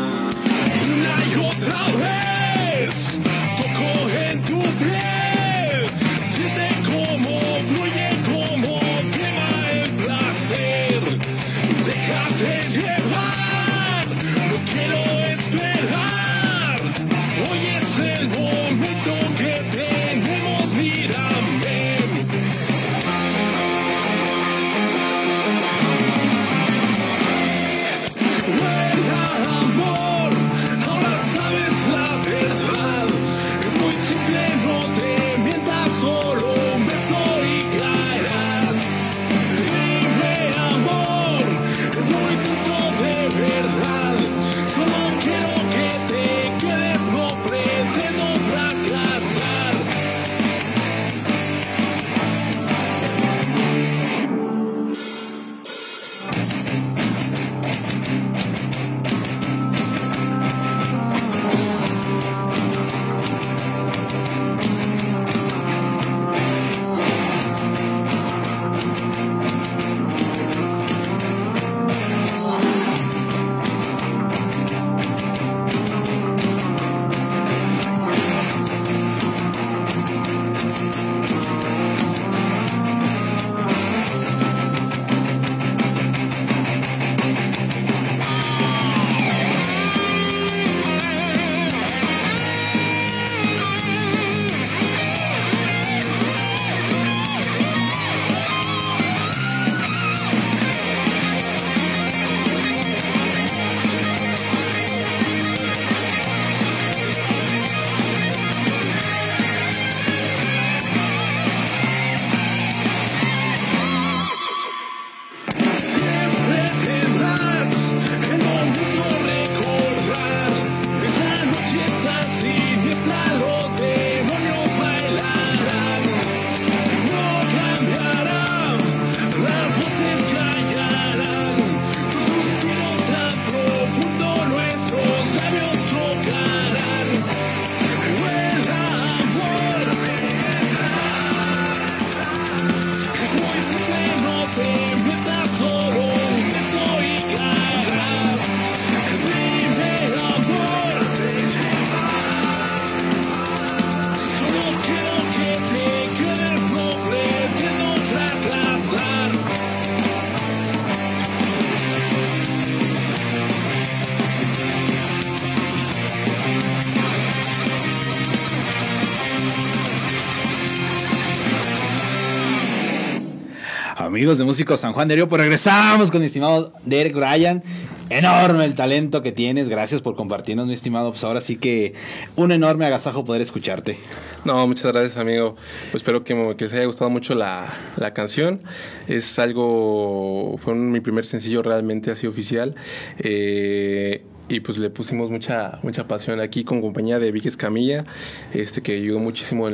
S1: Amigos de Músicos San Juan de Río, pues regresamos con mi estimado Derek Bryan. Enorme el talento que tienes. Gracias por compartirnos, mi estimado. Pues ahora sí que un enorme agasajo poder escucharte.
S2: No, muchas gracias, amigo. Pues espero que, que, les haya gustado mucho la, la, canción. Es algo. Fue mi primer sencillo realmente así oficial. Eh, y pues le pusimos mucha mucha pasión aquí con compañía de Vicky Escamilla, este que ayudó muchísimo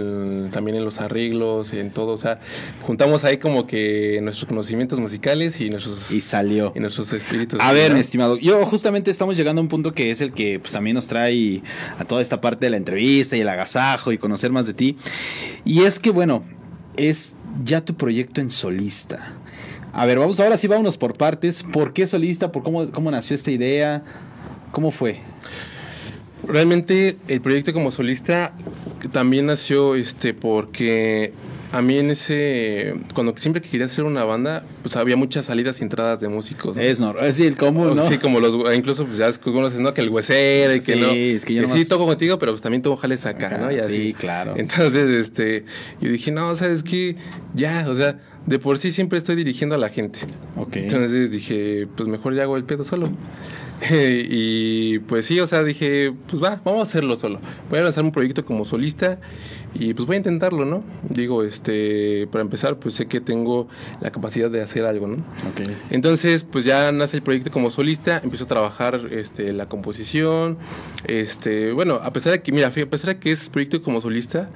S2: también en los arreglos, en todo, o sea, juntamos ahí como que nuestros conocimientos musicales y nuestros
S1: y salió
S2: y nuestros espíritus.
S1: A ver, mi estimado, yo justamente estamos llegando a un punto que es el que pues también nos trae a toda esta parte de la entrevista y el agasajo y conocer más de ti. Y es que bueno, es ya tu proyecto en solista. A ver, vamos ahora sí vámonos por partes. ¿Por qué solista? ¿Por cómo, cómo nació esta idea? ¿Cómo fue?
S2: Realmente el proyecto como solista también nació este porque a mí en ese cuando siempre que quería hacer una banda pues había muchas salidas y entradas de músicos
S1: es normal es el común no
S2: sí como los incluso pues ya conoces no que el huesero y que
S1: sí,
S2: no.
S1: es que yo
S2: sí toco contigo pero pues también tú jales acá, no y así.
S1: sí claro.
S2: Entonces este yo dije no sabes qué ya o sea de por sí siempre estoy dirigiendo a la gente
S1: Ok.
S2: entonces dije pues mejor ya hago el pedo solo y pues sí, o sea, dije, pues va, vamos a hacerlo solo. Voy a lanzar un proyecto como solista y pues voy a intentarlo, ¿no? Digo, este, para empezar, pues sé que tengo la capacidad de hacer algo, ¿no?
S1: Ok.
S2: Entonces, pues ya nace el proyecto como solista, empiezo a trabajar este, la composición, este, bueno, a pesar de que, mira, a pesar de que es proyecto como solista,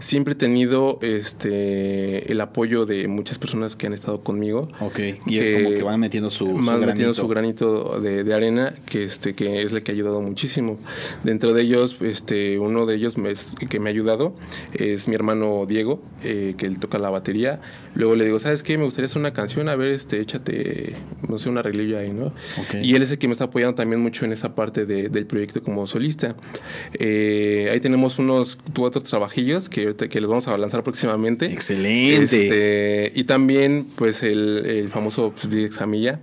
S2: siempre he tenido este el apoyo de muchas personas que han estado conmigo.
S1: Ok, y es como que van metiendo su,
S2: van
S1: su
S2: metiendo
S1: granito.
S2: su granito de, de arena, que este, que es el que ha ayudado muchísimo. Dentro de ellos, este, uno de ellos me, es- que me ha ayudado es mi hermano Diego, eh, que él toca la batería. Luego le digo, ¿sabes qué? Me gustaría hacer una canción, a ver, este, échate, no sé, una arreglillo ahí, ¿no?
S1: Ok.
S2: Y él es el que me está apoyando también mucho en esa parte de- del proyecto como solista. Eh, ahí tenemos unos cuatro trabajillos que ahorita que los vamos a lanzar próximamente.
S1: Excelente.
S2: Este, y también, pues, el, el famoso Examilla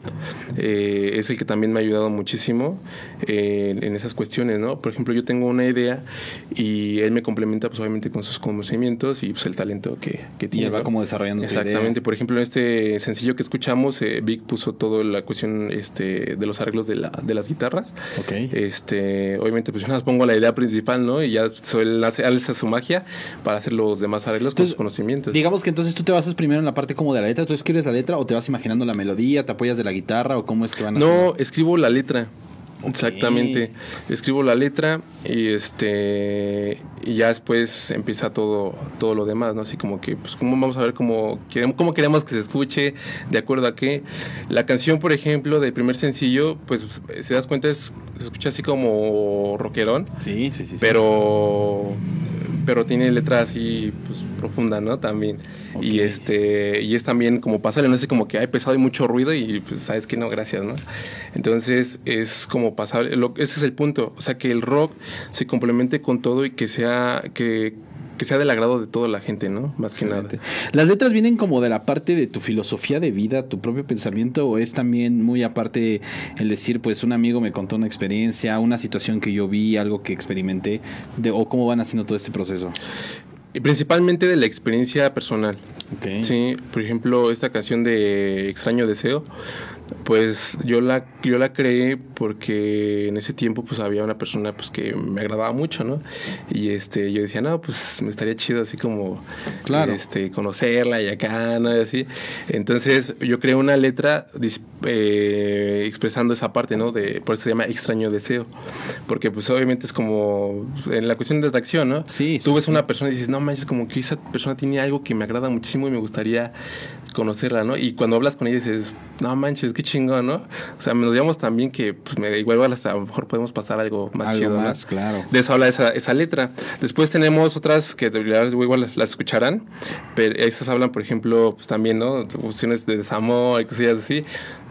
S2: eh, es el que también me ha ayudado muchísimo eh, en, esas cuestiones, ¿no? Por ejemplo, yo tengo una idea y él me complementa, pues, obviamente, con sus conocimientos y, pues, el talento que, que
S1: Y
S2: tiene.
S1: él va
S2: ¿no?
S1: como desarrollando tu idea.
S2: Exactamente. Por ejemplo, en este sencillo que escuchamos, eh, Vic puso toda la cuestión este, de los arreglos de, la, de las guitarras.
S1: Ok.
S2: Este, obviamente, pues yo más pongo la idea principal, ¿no? Y ya él hace, alza su magia para hacer los demás arreglos con
S1: Entonces,
S2: sus conocimientos.
S1: Digamos que entonces tú te basas primero en la parte como de la letra, tú escribes la letra o te vas imaginando la melodía, te apoyas de la guitarra o cómo es que van
S2: No,
S1: haciendo?
S2: escribo la letra. Exactamente. Escribo la letra y este y ya después empieza todo todo lo demás, ¿no? Así como que pues cómo vamos a ver cómo queremos cómo queremos que se escuche, de acuerdo a qué. La canción, por ejemplo, del primer sencillo, pues si das cuenta es se escucha así como rockerón,
S1: Sí, sí, sí. sí.
S2: Pero tiene letra así pues profunda, ¿no? También. Y este y es también como pasarle, no sé, como que hay pesado y mucho ruido y pues sabes que no, gracias, ¿no? Entonces es como pasable, lo- ese es el punto, o sea, que el rock se complemente con todo y que sea que que sea del agrado de toda la gente, ¿no? Más que nada.
S1: ¿Las letras vienen como de la parte de tu filosofía de vida, tu propio pensamiento, o es también muy aparte el decir, pues un amigo me contó una experiencia, una situación que yo vi, algo que experimenté, de, o cómo van haciendo todo este proceso?
S2: Y principalmente de la experiencia personal. Sí, por ejemplo, esta canción de Extraño Deseo, pues yo la, yo la creé porque en ese tiempo pues había una persona pues que me agradaba mucho, ¿no? Y este, yo decía, no, pues me estaría chido así como
S1: Claro.
S2: este, conocerla y acá, ¿no? Y así. Entonces yo creé una letra eh, expresando esa parte, ¿no? De, por eso se llama Extraño Deseo. Porque pues obviamente es como en la cuestión de atracción, ¿no?
S1: Sí,
S2: Tú ves
S1: sí.
S2: una persona y dices, no manches, como que esa persona tiene algo que me agrada muchísimo y me gustaría conocerla, ¿no? Y cuando hablas con ella dices, no manches, qué chingón, ¿no? O sea, nos digamos también que pues, igual hasta a lo mejor podemos pasar algo más
S1: Algo
S2: chido, ¿no?
S1: más, claro.
S2: De eso habla esa, esa letra. Después tenemos otras que igual las escucharán, pero esas hablan, por ejemplo, pues también, ¿no? Cuestiones de desamor y cosillas así.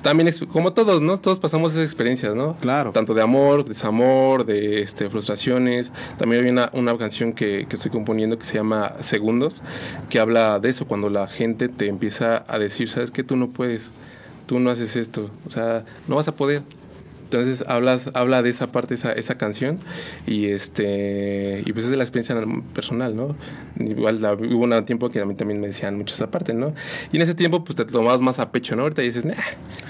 S2: También, como todos, ¿no? Todos pasamos esas experiencias, ¿no?
S1: Claro.
S2: Tanto de amor, desamor, de este, frustraciones. También hay una, una canción que, que estoy componiendo que se llama Segundos, que habla de eso, cuando la gente te empieza a decir, ¿sabes qué? Tú no puedes, tú no haces esto, o sea, no vas a poder. Entonces hablas, habla de esa parte, esa, esa canción, y este, y pues es de la experiencia personal, ¿no? Igual la- hubo un tiempo que a mí también me decían mucho esa parte, ¿no? Y en ese tiempo pues te tomabas más a pecho, ¿no? Ahorita dices, nah,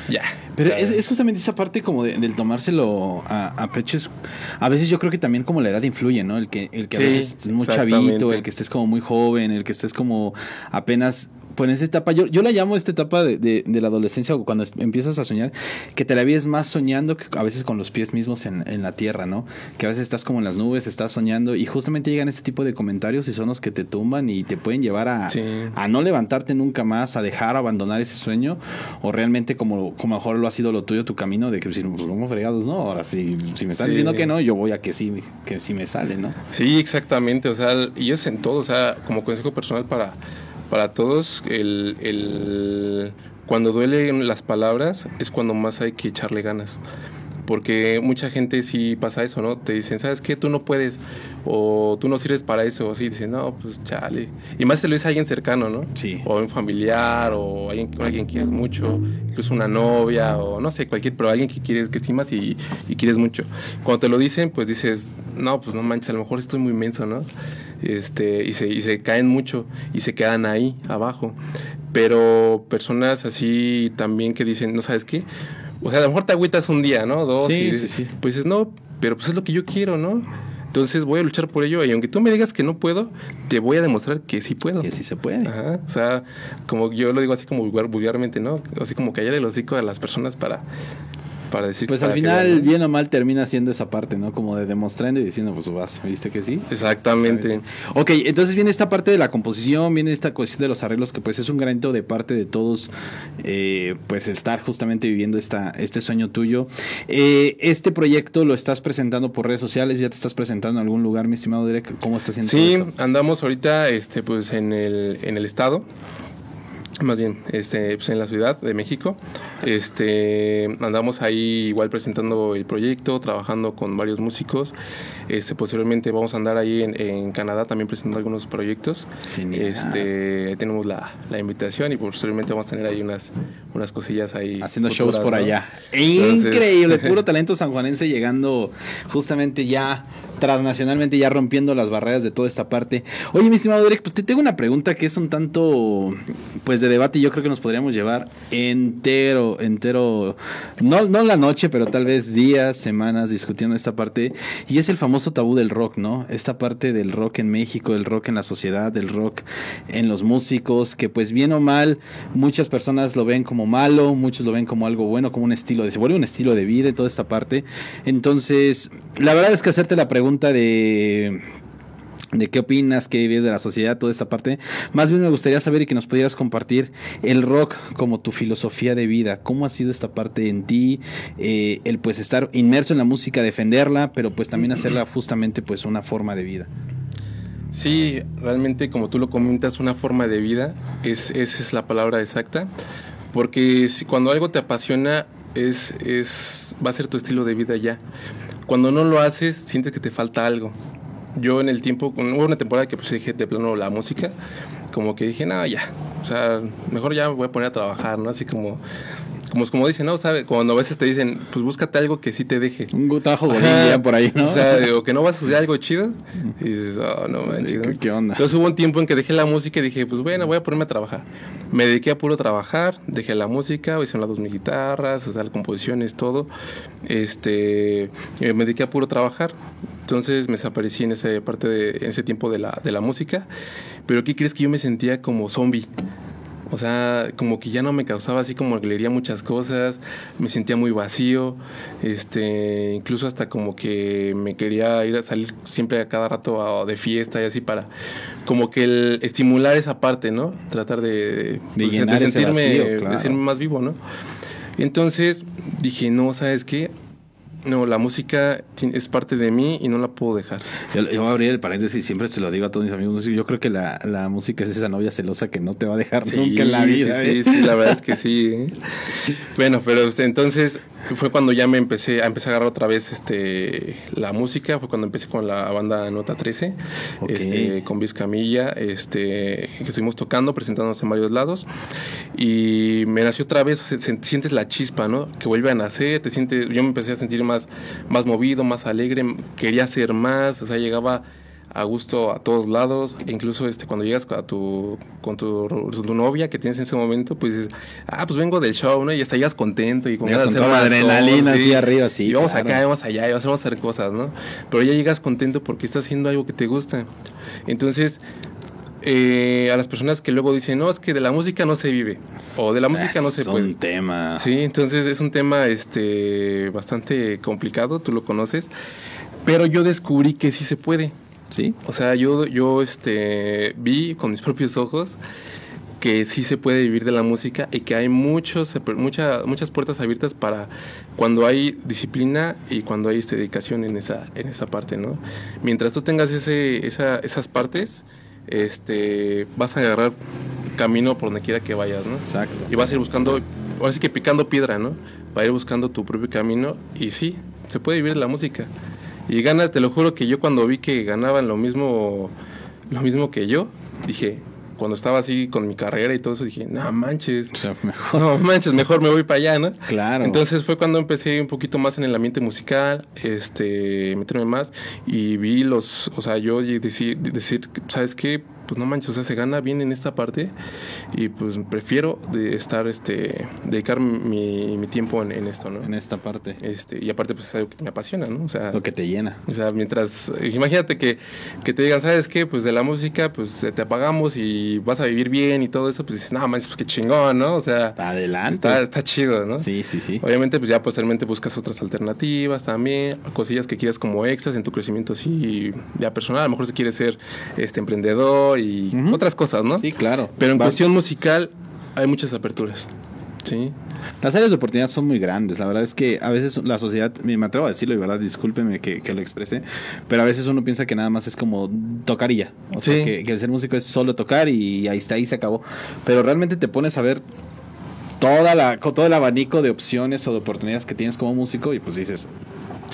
S2: ya.
S1: Pero
S2: O sea,
S1: es, es justamente esa parte como de- del tomárselo a, a pecho. es- A veces yo creo que también como la edad influye, ¿no? El que, el que a
S2: Sí,
S1: veces estés muy chavito, el que estés como muy joven, el que estés como apenas... Pues en esa etapa, yo, yo la llamo esta etapa de, de- de la adolescencia o cuando empiezas a soñar, que te la vives más soñando que a veces con los pies mismos en, en la tierra, ¿no? Que a veces estás como en las nubes, estás soñando y justamente llegan este tipo de comentarios y son los que te tumban y te pueden llevar a,
S2: Sí.
S1: a no levantarte nunca más, a dejar, abandonar ese sueño, o realmente como, como mejor lo ha sido lo tuyo, tu camino, de que si pues como fregados, ¿no? Ahora si, si me están
S2: Sí.
S1: diciendo que no, yo voy a que sí, que sí me sale, ¿no?
S2: Sí, exactamente, o sea, y es en todo, o sea, como consejo personal para, para todos, el, el- cuando duelen las palabras es cuando más hay que echarle ganas. Porque mucha gente sí pasa eso, ¿no? Te dicen, ¿sabes qué? Tú no puedes, o tú no sirves para eso, así dicen, no, pues chale. Y más te lo dice alguien cercano, ¿no?
S1: Sí.
S2: O un familiar, o alguien, alguien que quieres mucho, incluso una novia, o no sé, cualquier, pero alguien que quieres, que estimas y, y quieres mucho. Cuando te lo dicen, pues dices, no, pues no manches, a lo mejor estoy muy menso, ¿no? Este, y se, y se caen mucho y se quedan ahí abajo. Pero personas así también que dicen, no sabes qué, o sea, a lo mejor te agüitas un día, ¿no? Dos.
S1: Sí,
S2: y
S1: sí, sí.
S2: Pues dices, no, pero pues es lo que yo quiero, ¿no? Entonces voy a luchar por ello y aunque tú me digas que no puedo, te voy a demostrar que sí puedo.
S1: Que sí se puede.
S2: Ajá, o sea, como yo lo digo así como vulgar- vulgarmente, ¿no? Así como callar el hocico a las personas para, para decir
S1: Pues al final, bien o mal, termina siendo esa parte, ¿no? Como de demostrando y diciendo, pues vas, ¿viste que sí?
S2: Exactamente.
S1: Ok, entonces viene esta parte de la composición, viene esta cuestión de los arreglos, que pues es un granito de parte de todos, eh, pues estar justamente viviendo esta, este sueño tuyo. Eh, este proyecto lo estás presentando por redes sociales, ya te estás presentando en algún lugar, mi estimado Derek, ¿cómo estás haciendo
S2: Sí,
S1: esto?
S2: andamos ahorita este, pues, en, el, en el estado. Más bien, este, pues en la Ciudad de México. Este, andamos ahí igual presentando el proyecto, trabajando con varios músicos. Este, posteriormente vamos a andar ahí en, en Canadá también presentando algunos proyectos.
S1: Genial.
S2: Este, tenemos la, la invitación y posteriormente vamos a tener ahí unas, unas cosillas ahí.
S1: Haciendo
S2: futuras,
S1: shows por
S2: ¿no?
S1: allá.
S2: Entonces-
S1: Increíble, puro talento sanjuanense llegando justamente ya transnacionalmente, ya rompiendo las barreras de toda esta parte. Oye, mi estimado Derek, pues te tengo una pregunta que es un tanto, pues de debate y yo creo que nos podríamos llevar entero, entero, no, no la noche, pero tal vez días, semanas discutiendo esta parte. Y es el famoso tabú del rock, ¿no? Esta parte del rock en México, el rock en la sociedad, del rock en los músicos, que pues bien o mal, muchas personas lo ven como malo, muchos lo ven como algo bueno, como un estilo de, se vuelve un estilo de vida y toda esta parte. Entonces, la verdad es que hacerte la pregunta de de qué opinas, qué ves de la sociedad, toda esta parte. Más bien me gustaría saber y que nos pudieras compartir el rock como tu filosofía de vida. ¿Cómo ha sido esta parte en ti? Eh, el pues estar inmerso en la música, defenderla, pero pues también hacerla justamente pues una forma de vida.
S2: Sí, realmente como tú lo comentas, una forma de vida, es, esa es la palabra exacta, porque si, cuando algo te apasiona, es, es, va a ser tu estilo de vida ya. Cuando no lo haces, sientes que te falta algo. Yo en el tiempo, hubo una temporada que pues dije de plano la música, como que dije, no, ya, o sea, mejor ya me voy a poner a trabajar, ¿no? Así como, como, como dicen, ¿no? ¿Sabe? Cuando a veces te dicen, pues búscate algo que sí te deje.
S1: Un
S2: Ajá.
S1: ya por ahí, ¿no?
S2: O sea, o que no vas a hacer algo chido. Y dices, oh, no manches.
S1: Sí. ¿qué- qué onda?
S2: Entonces hubo un tiempo en que dejé la música y dije, pues bueno, voy a ponerme a trabajar. Me dediqué a puro trabajar, dejé la música, hice un lado mis guitarras, o sea, las composiciones, todo. Este, eh, me dediqué a puro trabajar. Entonces me desaparecí en esa parte de en ese tiempo de la, de la música. Pero ¿qué crees que yo me sentía como zombie? O sea, como que ya no me causaba así como que leería muchas cosas, me sentía muy vacío, este, incluso hasta como que me quería ir a salir siempre a cada rato a- de fiesta y así para como que el estimular esa parte, ¿no? Tratar de, pues,
S1: vacío,
S2: de sentirme más vivo, ¿no? Entonces dije, no, ¿sabes qué? No, la música es parte de mí y no la puedo dejar.
S1: Yo, yo voy a abrir el paréntesis, siempre se lo digo a todos mis amigos. Yo creo que la, la música es esa novia celosa que no te va a dejar nunca en la vida.
S2: Sí,
S1: ¿eh?
S2: sí, sí, la verdad es que sí. ¿eh? Bueno, pero pues, entonces fue cuando ya me empecé a empezar a agarrar otra vez este la música, fue cuando empecé con la banda Nota 13,
S1: Ok.
S2: este, con Viz Camilla, este, que estuvimos tocando, presentándonos en varios lados, y me nació otra vez, se- se- sientes la chispa, ¿no? Que vuelve a nacer, te sientes, yo me empecé a sentir más, más movido, más alegre, quería hacer más, o sea, llegaba a gusto a todos lados, e incluso este cuando llegas a tu, con tu, tu novia que tienes en ese momento, pues dices, ah, pues vengo del show, ¿no? Y hasta llegas contento y con
S1: Llegas con toda adrenalina así arriba, sí,
S2: Y vamos
S1: claro.
S2: acá, vamos allá, y vamos a hacer cosas, ¿no? Pero ya llegas contento porque estás haciendo algo que te gusta. Entonces, eh, a las personas que luego dicen, no, es que de la música no se vive, o de la música no se
S1: es
S2: puede.
S1: un tema.
S2: Sí, entonces es un tema este bastante complicado, tú lo conoces, pero yo descubrí que sí se puede.
S1: ¿Sí?
S2: O sea, yo, yo este, vi con mis propios ojos que sí se puede vivir de la música y que hay muchos, mucha, muchas puertas abiertas para cuando hay disciplina y cuando hay este, dedicación en esa, en esa parte, ¿no? Mientras tú tengas ese, esa, esas partes, este, vas a agarrar camino por donde quiera que vayas, ¿no?
S1: Exacto.
S2: Y vas a ir buscando, ahora sí que picando piedra, ¿no? Para ir buscando tu propio camino y sí, se puede vivir de la música. Y ganas, te lo juro que yo cuando vi que ganaban lo mismo, lo mismo que yo, dije, cuando estaba así con mi carrera y todo eso, dije, no manches,
S1: O sea, mejor.
S2: no manches, mejor me voy para allá, ¿no?
S1: Claro.
S2: Entonces fue cuando empecé un poquito más en el ambiente musical, este, meterme más y vi los, o sea, yo decir, decir ¿sabes qué? Pues no manches, o sea, se gana bien en esta parte y pues prefiero de estar, este, dedicar mi, mi tiempo en, en esto, ¿no?
S1: en esta parte.
S2: Este, y aparte pues es algo que me apasiona, ¿no? O sea,
S1: Lo que te llena.
S2: o sea, mientras, imagínate que, que te digan, ¿sabes qué? Pues de la música, pues te apagamos y vas a vivir bien y todo eso, pues dices, no, manches, pues qué chingón, ¿no? O sea,
S1: Adelante.
S2: está, está chido, ¿no?
S1: Sí, sí, sí.
S2: Obviamente, pues ya posteriormente buscas otras alternativas también, cosillas que quieras como extras en tu crecimiento así ya personal. A lo mejor si quieres ser este emprendedor y otras cosas, ¿no?
S1: Sí, claro.
S2: Pero en
S1: Vas-
S2: cuestión musical hay muchas aperturas. Sí.
S1: Las áreas de oportunidad son muy grandes. La verdad es que a veces la sociedad, me atrevo a decirlo y verdad, discúlpeme que, que lo exprese, pero a veces uno piensa que nada más es como tocar y ya. O sea, que, que el ser músico es solo tocar y ahí está, ahí se acabó. Pero realmente te pones a ver toda la, todo el abanico de opciones o de oportunidades que tienes como músico y pues dices,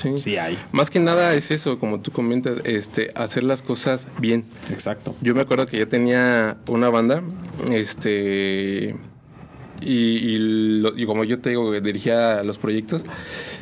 S2: Sí.
S1: sí hay.
S2: Más que nada es eso, como tú comentas, este, hacer las cosas bien.
S1: Exacto.
S2: Yo me acuerdo que yo tenía una banda, este, y, y lo- y como yo te digo, dirigía los proyectos,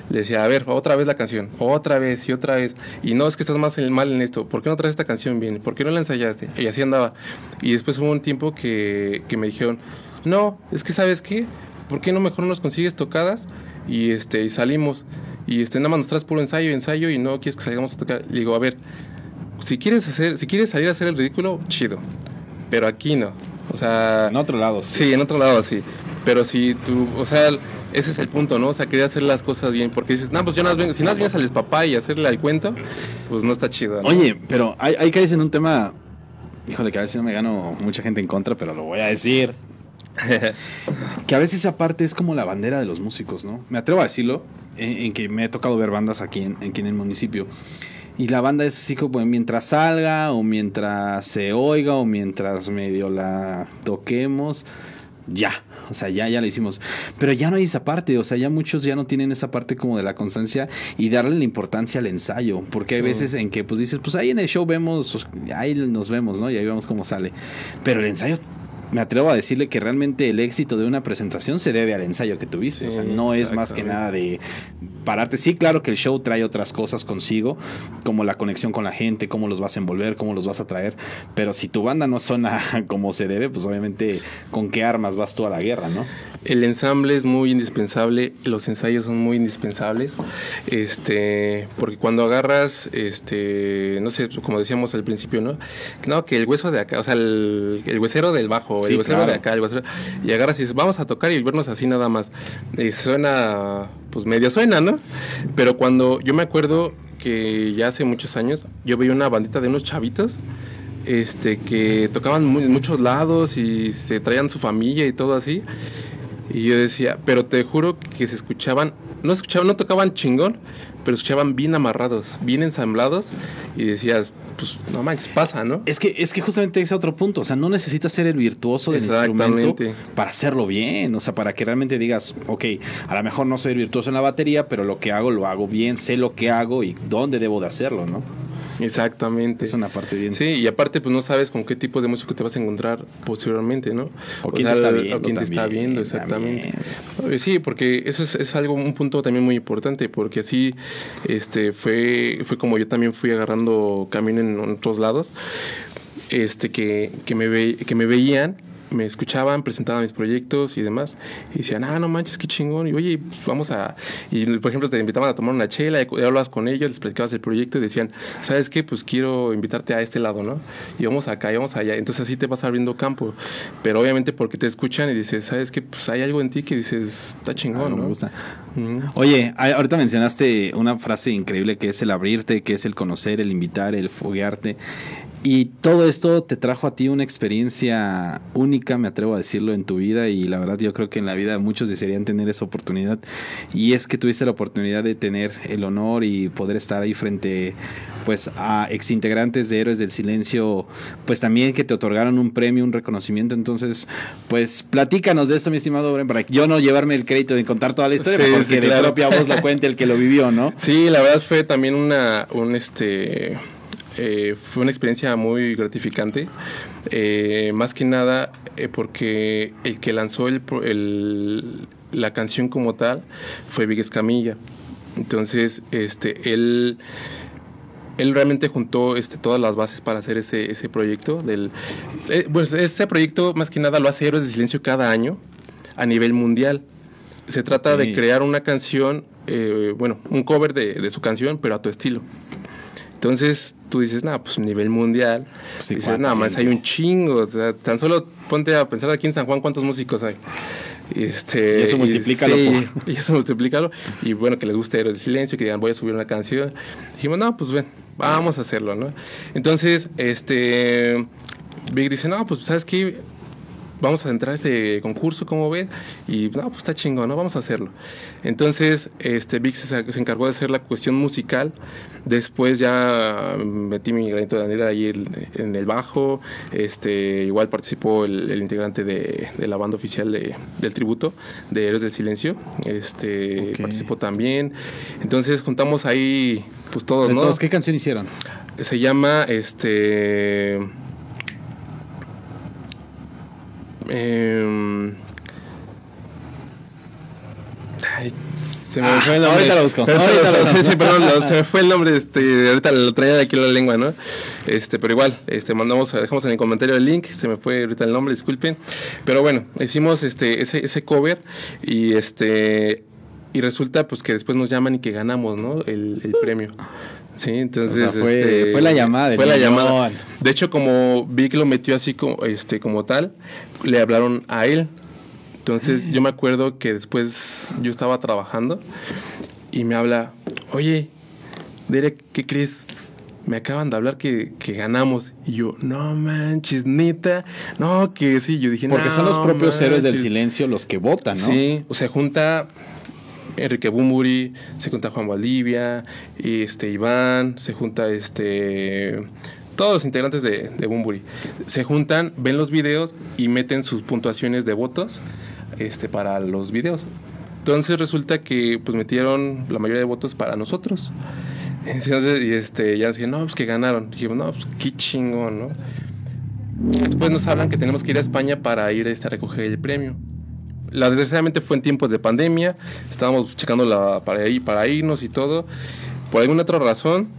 S2: le decía, a ver, otra vez la canción, otra vez y otra vez, y no, es que estás más en- mal en esto, ¿por qué no traes esta canción bien? ¿Por qué no la ensayaste? Y así andaba. Y después hubo un tiempo que, que me dijeron, no, es que sabes qué, ¿por qué no mejor nos consigues tocadas? Y, este, y salimos, y este, nada más nos traes puro ensayo, ensayo, y no quieres que salgamos a tocar. Le digo, a ver, si quieres hacer, si quieres salir a hacer el ridículo, chido. Pero aquí no. O sea,
S1: En otro lado, sí.
S2: sí, en otro lado sí. Pero si tú, o sea, ese es el punto, ¿no? O sea, quería hacer las cosas bien. Porque dices, no, pues yo no vengo, si no vienes al papá y hacerle al cuento, pues no está chido. ¿no?
S1: Oye, pero hay, hay caes en un tema. Híjole, que a ver si no me gano mucha gente en contra, pero lo voy a decir. que a veces esa parte es como la bandera de los músicos, ¿no? Me atrevo a decirlo, en, en que me ha tocado ver bandas aquí en, aquí en el municipio. Y la banda es así como mientras salga, o mientras se oiga, o mientras medio la toquemos, ya. O sea, ya, ya la hicimos. Pero ya no hay esa parte. O sea, ya muchos ya no tienen esa parte como de la constancia y darle la importancia al ensayo. Porque hay
S2: Sí.
S1: veces en que pues dices, pues ahí en el show vemos, ahí nos vemos, ¿no? Y ahí vemos cómo sale. Pero el ensayo, me atrevo a decirle que realmente el éxito de una presentación se debe al ensayo que tuviste. o sea, no es más que nada de pararte. Sí, claro que el show trae otras cosas consigo, como la conexión con la gente, cómo los vas a envolver, cómo los vas a traer. Pero si tu banda no suena como se debe, pues obviamente con qué armas vas tú a la guerra, ¿no?
S2: El ensamble es muy indispensable, los ensayos son muy indispensables, este, porque cuando agarras, este, no sé, como decíamos al principio, ¿no? No, que el hueso de acá, o sea, el, el huesero del bajo,
S1: Sí,
S2: el huesero
S1: claro.
S2: de acá, el huesero, y agarras y dices, vamos a tocar y vernos así nada más. Y suena, pues medio suena, ¿no? Pero cuando, yo me acuerdo que ya hace muchos años, yo veía una bandita de unos chavitos, este, que tocaban en muchos lados y se traían su familia y todo así. Y yo decía, pero te juro que se escuchaban, no escuchaban, no tocaban chingón, pero escuchaban bien amarrados, bien ensamblados. Y decías, pues no manches, pasa, ¿no?
S1: Es que, es que justamente es otro punto. O sea, no necesitas ser el virtuoso del instrumento para hacerlo bien. O sea, para que realmente digas, ok, a lo mejor no soy virtuoso en la batería, pero lo que hago lo hago bien, sé lo que hago y dónde debo de hacerlo, ¿no?
S2: Exactamente.
S1: Es una parte bien.
S2: Sí, y aparte, pues no sabes con qué tipo de músico te vas a encontrar posteriormente, ¿no?
S1: O, quién te está viendo.
S2: O quién te está viendo, exactamente. Sí, porque eso es, es, algo, un punto también muy importante, porque así este, fue, fue como yo también fui agarrando camino en otros lados, este, que, que, me, ve, que me veían me escuchaban, presentaban mis proyectos y demás, y decían, ah, no manches, qué chingón, y oye, pues vamos a, y por ejemplo te invitaban a tomar una chela, y hablabas con ellos, les platicabas el proyecto y decían, ¿sabes qué? Pues quiero invitarte a este lado, ¿no? Y vamos acá, y vamos allá, entonces así te vas abriendo campo, pero obviamente porque te escuchan y dices, ¿sabes qué? Pues hay algo en ti que dices, está chingón, ah, ¿no? Me gusta.
S1: Oye, ahorita mencionaste una frase increíble que es el abrirte, que es el conocer, el invitar, el foguearte. Y todo esto te trajo a ti una experiencia única, me atrevo a decirlo, en tu vida. Y la verdad yo creo que en la vida muchos desearían tener esa oportunidad. Y es que tuviste la oportunidad de tener el honor y poder estar ahí frente pues a exintegrantes de Héroes del Silencio, pues también que te otorgaron un premio, un reconocimiento, entonces pues platícanos de esto mi estimado Bren, para yo no llevarme el crédito de contar toda la historia, porque de propia voz lo cuente el que lo vivió, ¿no?
S2: Sí, la verdad fue también una, un este eh, fue una experiencia muy gratificante, eh, más que nada eh, porque el que lanzó el, la canción como tal fue Big Escamilla. Entonces, este, él, él realmente juntó este, todas las bases para hacer ese, ese proyecto. Del, pues ese proyecto más que nada lo hace Héroes de Silencio cada año a nivel mundial. Se trata de crear una canción, bueno, un cover de, de su canción, pero a tu estilo. Entonces tú dices, nada, pues nivel mundial. Dices, nada más hay un chingo. O sea, tan solo ponte a pensar aquí en San Juan cuántos músicos hay. Este,
S1: y eso multiplícalo.
S2: y eso multiplícalo. Y bueno, que les guste Héroes de Silencio, que digan, voy a subir una canción. Dijimos, no, pues ven, vamos a hacerlo, ¿no? Entonces, este, Big dice, no, pues, ¿sabes qué? Vamos a entrar a este concurso, como ven, y no, pues está chingón, ¿no? Vamos a hacerlo. Entonces, este, Vic se, encargó de hacer la cuestión musical, después ya metí mi granito de arena ahí en, el bajo, este, igual participó el, integrante de, la banda oficial del tributo, de Héroes del Silencio, este, participó también, entonces juntamos ahí, pues todos, ¿no?
S1: ¿Qué canción hicieron?
S2: Se llama, este... Eh, se me ah, fue el nombre. Ahorita lo buscamos. Ahorita lo buscamos. Sí, perdón, se me fue el nombre. Este, ahorita lo traía de aquí la lengua, ¿no? Este, pero igual, este, mandamos, dejamos en el comentario el link. Se me fue ahorita el nombre, disculpen. Pero bueno, hicimos este, ese, ese cover y este, y resulta pues que después nos llaman y que ganamos, ¿no? El, el premio. Sí, entonces
S1: fue, este, fue, la llamada.
S2: Fue la llamada. De hecho, como vi que lo metió así como, este, como tal, le hablaron a él. Entonces yo me acuerdo que después yo estaba trabajando y me habla, oye, Derek, ¿qué crees? Me acaban de hablar que, que ganamos. Y yo, no manches, neta. No, que sí. Yo dije,
S1: Porque son los propios héroes del silencio los que votan, ¿no?
S2: Sí, o sea, junta Enrique Bumburi, se junta Juan Valdivia, este, Iván, se junta este todos los integrantes de, de Bumburi se juntan, ven los videos y meten sus puntuaciones de votos este, para los videos. Entonces resulta que pues metieron la mayoría de votos para nosotros. Entonces, y este, ya nos no, pues que ganaron. Dijimos, no, pues qué chingón, ¿no? Después nos hablan que tenemos que ir a España para ir este, a recoger el premio la desgraciadamente fue en tiempos de pandemia, estábamos checando la, para, ir, para irnos y todo. Por alguna otra razón,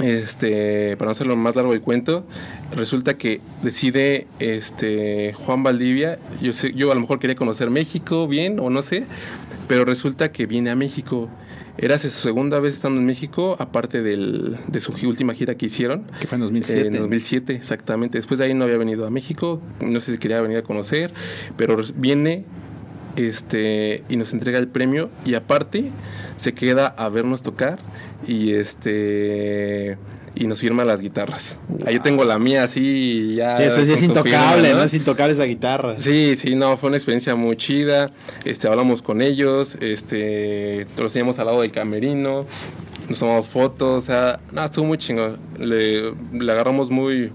S2: este, para no hacerlo más largo el cuento, resulta que decide este, Juan Valdivia, yo, sé, yo a lo mejor quería conocer México bien o no sé, pero resulta que viene a México. Era su segunda vez estando en México, aparte del, de su última gira que hicieron.
S1: Que fue en 2007.
S2: en 2007, exactamente. Después de ahí no había venido a México, no sé si quería venir a conocer, pero viene este y nos entrega el premio y aparte se queda a vernos tocar y este y nos firma las guitarras. Ahí tengo la mía así ya.
S1: Sí, eso sí es intocable, ¿no? Es intocable esa guitarra.
S2: Sí, sí, no, fue una experiencia muy chida. Este, hablamos con ellos, este, los teníamos al lado del camerino. nos tomamos fotos, o sea, nada, estuvo muy chingón. Le, le agarramos muy,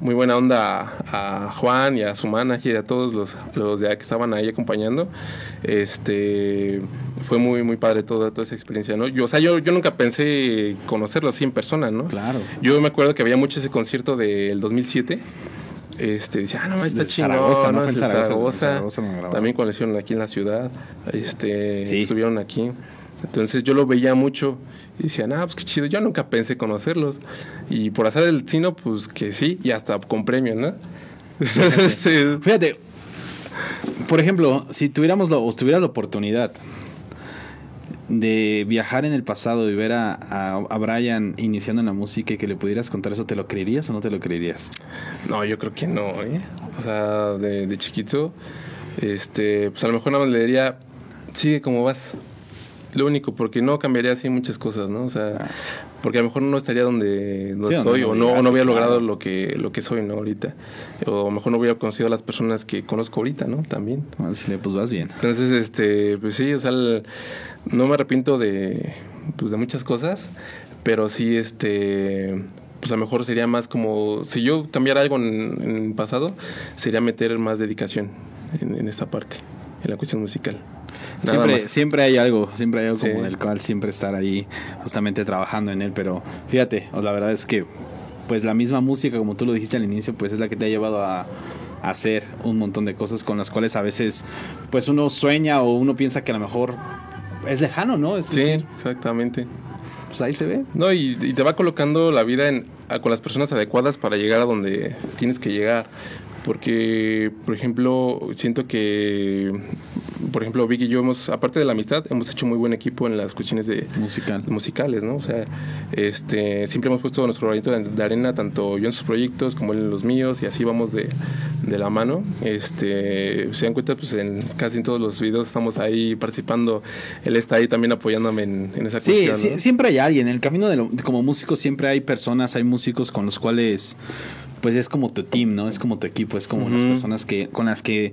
S2: muy buena onda a, a Juan y a su manager y a todos los, los de ahí que estaban ahí acompañando. Este fue muy muy padre toda, toda esa experiencia, ¿no? Yo, o sea, yo, yo nunca pensé conocerlo así en persona, ¿no?
S1: Claro.
S2: Yo me acuerdo que había mucho ese concierto del 2007. Este, decía, ah, no, está
S1: De
S2: chingón,
S1: Zaragoza, ¿no?
S2: ¿no?
S1: Fue en Zaragoza,
S2: Zaragoza.
S1: Zaragoza.
S2: También cuando lo hicieron aquí en la ciudad, este,
S1: Sí.
S2: estuvieron aquí. Entonces yo lo veía mucho y decía, ah, pues qué chido. Yo nunca pensé conocerlos. Y por hacer el cine, pues que sí, y hasta con premio, ¿no? Entonces, este,
S1: Fíjate, por ejemplo, si tuviéramos la, o tuvieras la oportunidad de viajar en el pasado y ver a, a, a Brian iniciando en la música y que le pudieras contar eso, ¿te lo creerías o no te lo creerías?
S2: No, yo creo que no, ¿eh? O sea, de, de chiquito, este, pues a lo mejor nada más le diría, sigue como vas. Lo único, porque no cambiaría así muchas cosas, ¿no? O sea, porque a lo mejor no estaría donde,
S1: Sí,
S2: estoy,
S1: no
S2: o no, no hubiera logrado lo que, lo que soy, ¿no? Ahorita. O a lo mejor no hubiera conocido a las personas que conozco ahorita, ¿no? También.
S1: Así le, pues vas bien.
S2: Entonces, este, pues sí, o sea, el- no me arrepiento de, pues, de muchas cosas, pero sí, este, pues a lo mejor sería más como, si yo cambiara algo en, en el pasado, sería meter más dedicación en, en esta parte, en la cuestión musical.
S1: Siempre, siempre hay algo, siempre hay algo
S2: Sí.
S1: como del cual siempre estar ahí justamente trabajando en él, pero fíjate, o la verdad es que pues la misma música, como tú lo dijiste al inicio, pues es la que te ha llevado a, a hacer un montón de cosas con las cuales a veces pues uno sueña o uno piensa que a lo mejor es lejano, ¿no? Es
S2: Sí,
S1: decir,
S2: exactamente.
S1: pues ahí se ve.
S2: No, y, y te va colocando la vida en, a- con las personas adecuadas para llegar a donde tienes que llegar. Porque, por ejemplo, siento que, por ejemplo, Vic y yo hemos, aparte de la amistad, hemos hecho muy buen equipo en las cuestiones de
S1: Musical.
S2: musicales, ¿no? O sea, este, siempre hemos puesto nuestro granito de, arena, tanto yo en sus proyectos como él en los míos, y así vamos de, de la mano. Este, se dan cuenta, pues en casi en todos los videos estamos ahí participando. Él está ahí también apoyándome en, en esa
S1: Sí,
S2: cuestión.
S1: sí,
S2: ¿no?
S1: siempre hay alguien. En el camino de lo- como músico siempre hay personas, hay músicos con los cuales pues es como tu team, ¿no? Es como tu equipo, es como las personas que con las que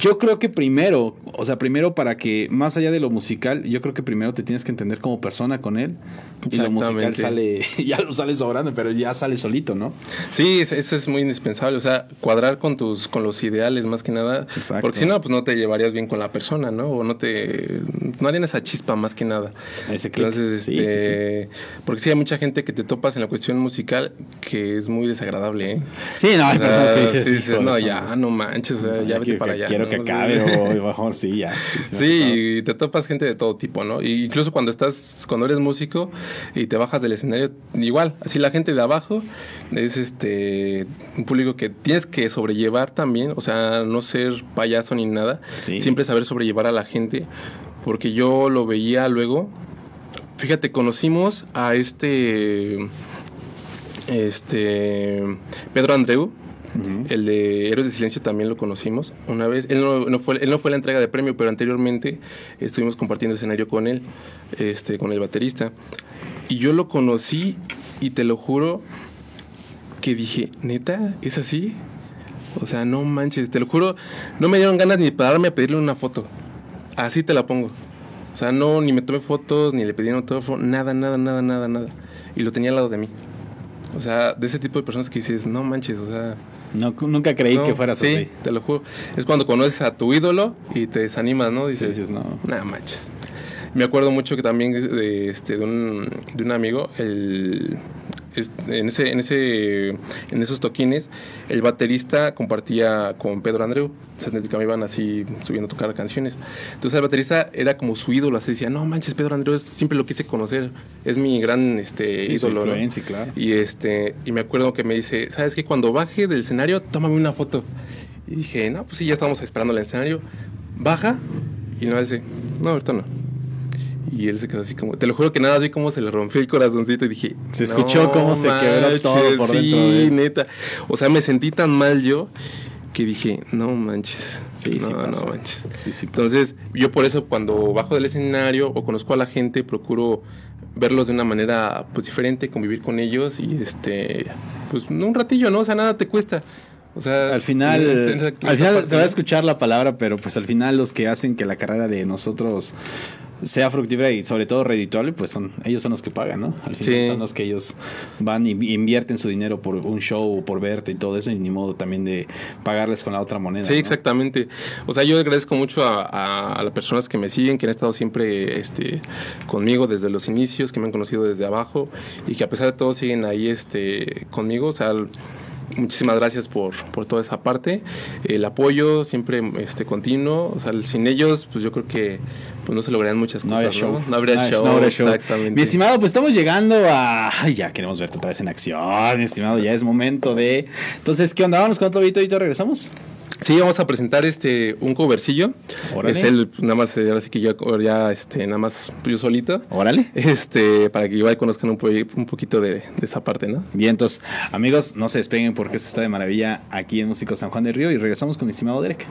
S1: yo creo que primero, o sea, primero para que más allá de lo musical, yo creo que primero te tienes que entender como persona con él y lo musical sale ya lo sale sobrando, pero ya sale solito, ¿no?
S2: Sí, es- eso es muy indispensable, o sea, cuadrar con tus con los ideales más que nada,
S1: Exacto.
S2: porque si no pues no te llevarías bien con la persona, ¿no? O no te no harían esa chispa más que nada.
S1: Ese.
S2: Entonces,
S1: Sí, sí,
S2: este, porque sí hay mucha gente que te topas en la cuestión musical que es muy desagradable, ¿eh?
S1: Sí, no, hay personas que dices,
S2: sí, dices,
S1: "Hijo de
S2: no, ya,
S1: madre".
S2: no manches, o sea, ya vete
S1: quiero
S2: para allá.
S1: Quiero
S2: ¿no?
S1: que acabe o mejor sí, ya. Sí,
S2: y te topas gente de todo tipo, ¿no? Y incluso cuando estás, cuando eres músico y te bajas del escenario, igual, así la gente de abajo es este un público que tienes que sobrellevar también, o sea, no ser payaso ni nada,
S1: Sí.
S2: siempre saber sobrellevar a la gente, porque yo lo veía luego. Fíjate, conocimos a este este Pedro Andreu, el de Héroes de Silencio también lo conocimos una vez. Él no, no fue, él no fue la entrega de premio, pero anteriormente estuvimos compartiendo escenario con él, este, con el baterista. Y yo lo conocí y te lo juro que dije, neta, ¿es así? O sea, no manches, te lo juro, no me dieron ganas ni de pararme a pedirle una foto. Así te la pongo. O sea, no, ni me tomé fotos, ni le pedí un autógrafo, nada, nada, nada, nada, nada. Y lo tenía al lado de mí. O sea, de ese tipo de personas que dices, no manches, o sea,
S1: No, nunca creí
S2: no,
S1: que fueras
S2: sí,
S1: así.
S2: te lo juro. Es cuando conoces a tu ídolo y te desanimas, ¿no?
S1: Sí,
S2: Dices,
S1: no.
S2: nada manches. Me acuerdo mucho que también de, este, de, un, de un amigo, el, en, ese, en, ese, en esos toquines, el baterista compartía con Pedro Andreu. Se me iban así subiendo a tocar canciones. Entonces el baterista era como su ídolo, así decía, no manches, Pedro Andreu, siempre lo quise conocer. Es mi gran este,
S1: Sí,
S2: ídolo. ¿no?".
S1: influencia, claro.
S2: Y este, y me acuerdo que me dice, ¿sabes qué? Cuando baje del escenario, tómame una foto. Y dije, no, pues sí, ya estamos esperando el escenario. Baja y no dice, no, ahorita no. Y él se quedó así como, te lo juro que nada, vi cómo se le rompió el corazoncito y dije,
S1: Se escuchó cómo se quebró todo por
S2: sí,
S1: dentro de él.
S2: neta. O sea, me sentí tan mal yo que dije, no manches.
S1: Sí, sí
S2: no,
S1: pasa.
S2: no manches.
S1: Sí, sí pasa.
S2: Entonces, yo por eso cuando bajo del escenario o conozco a la gente, procuro verlos de una manera pues diferente, convivir con ellos y este pues no un ratillo, ¿no? O sea, nada te cuesta. O sea,
S1: Al final, al final se va a
S2: ¿no?
S1: escuchar la palabra, pero pues al final los que hacen que la carrera de nosotros sea fructífera y sobre todo redituable, pues son ellos son los que pagan, ¿no? Al final
S2: Sí.
S1: son los que ellos van y invierten su dinero por un show o por verte y todo eso, y ni modo también de pagarles con la otra moneda.
S2: Sí,
S1: ¿no?
S2: exactamente. O sea, yo agradezco mucho a, a- a las personas que me siguen, que han estado siempre este, conmigo desde los inicios, que me han conocido desde abajo y que a pesar de todo siguen ahí este, conmigo. O sea, muchísimas gracias por, por toda esa parte. El apoyo siempre este, continuo. O sea, sin ellos, pues yo creo que pues, no se lograrían muchas
S1: No
S2: cosas.
S1: habría show.
S2: No habría show.
S1: no habría show.
S2: Exactamente.
S1: Mi estimado, pues estamos llegando a. Ay, ya queremos verte otra vez en acción, mi estimado. Ya es momento de. Entonces, ¿qué onda? Vamos con otro videito y ahorita regresamos.
S2: Sí, vamos a presentar este un covercillo.
S1: Órale.
S2: Este, el- nada más, eh, ahora sí que yo ya, este, nada más yo solito.
S1: Órale.
S2: Este, para que igual conozcan un, po- un poquito de, de esa parte, ¿no?
S1: Bien, entonces, amigos, no se despeguen porque esto está de maravilla aquí en Músico San Juan del Río y regresamos con mi estimado Derek.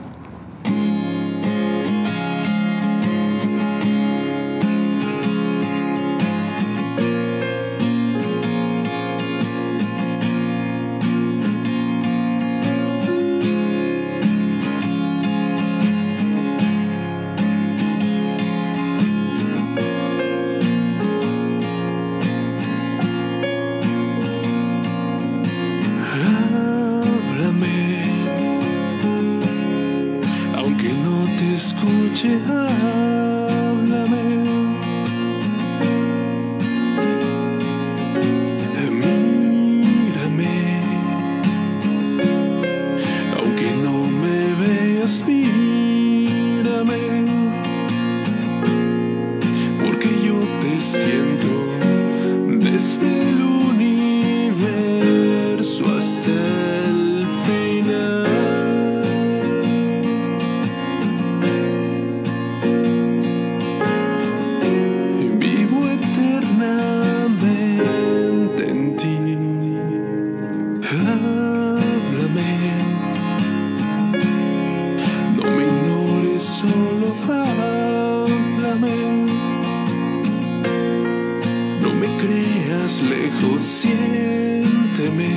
S3: No me creas lejos, siénteme.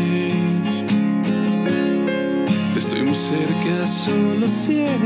S3: Estoy muy cerca, solo siénteme.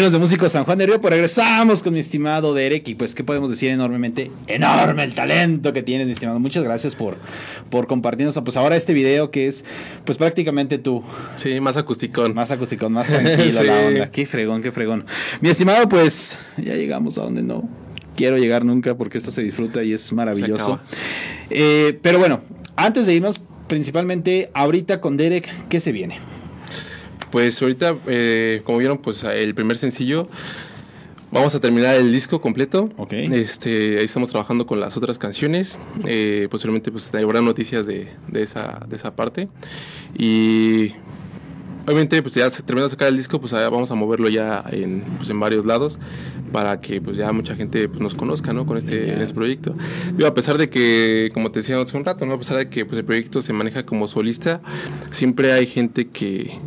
S1: Amigos de Músicos San Juan de Río, pues regresamos con mi estimado Derek y pues qué podemos decir enormemente, enorme el talento que tienes, mi estimado. Muchas gracias por, por compartirnos pues ahora este video que es pues prácticamente tú.
S2: Sí, más acústicón.
S1: Más acústicón, más tranquilo
S2: Sí.
S1: la onda. Qué fregón, qué fregón. Mi estimado, pues ya llegamos a donde no quiero llegar nunca porque esto se disfruta y es maravilloso. Eh, pero bueno, antes de irnos, principalmente ahorita con Derek, ¿qué se viene?
S2: Pues ahorita, eh, como vieron, pues el primer sencillo, vamos a terminar el disco completo. Este, ahí estamos trabajando con las otras canciones. Eh, posteriormente, pues habrá noticias de, de esa, de esa parte. Y obviamente, pues ya se termina de sacar el disco, pues allá vamos a moverlo ya en, pues, en varios lados para que pues ya mucha gente pues, nos conozca, ¿no? Con este, este proyecto. Digo, a pesar de que, como te decía hace un rato, ¿no? A pesar de que pues, el proyecto se maneja como solista, siempre hay gente que,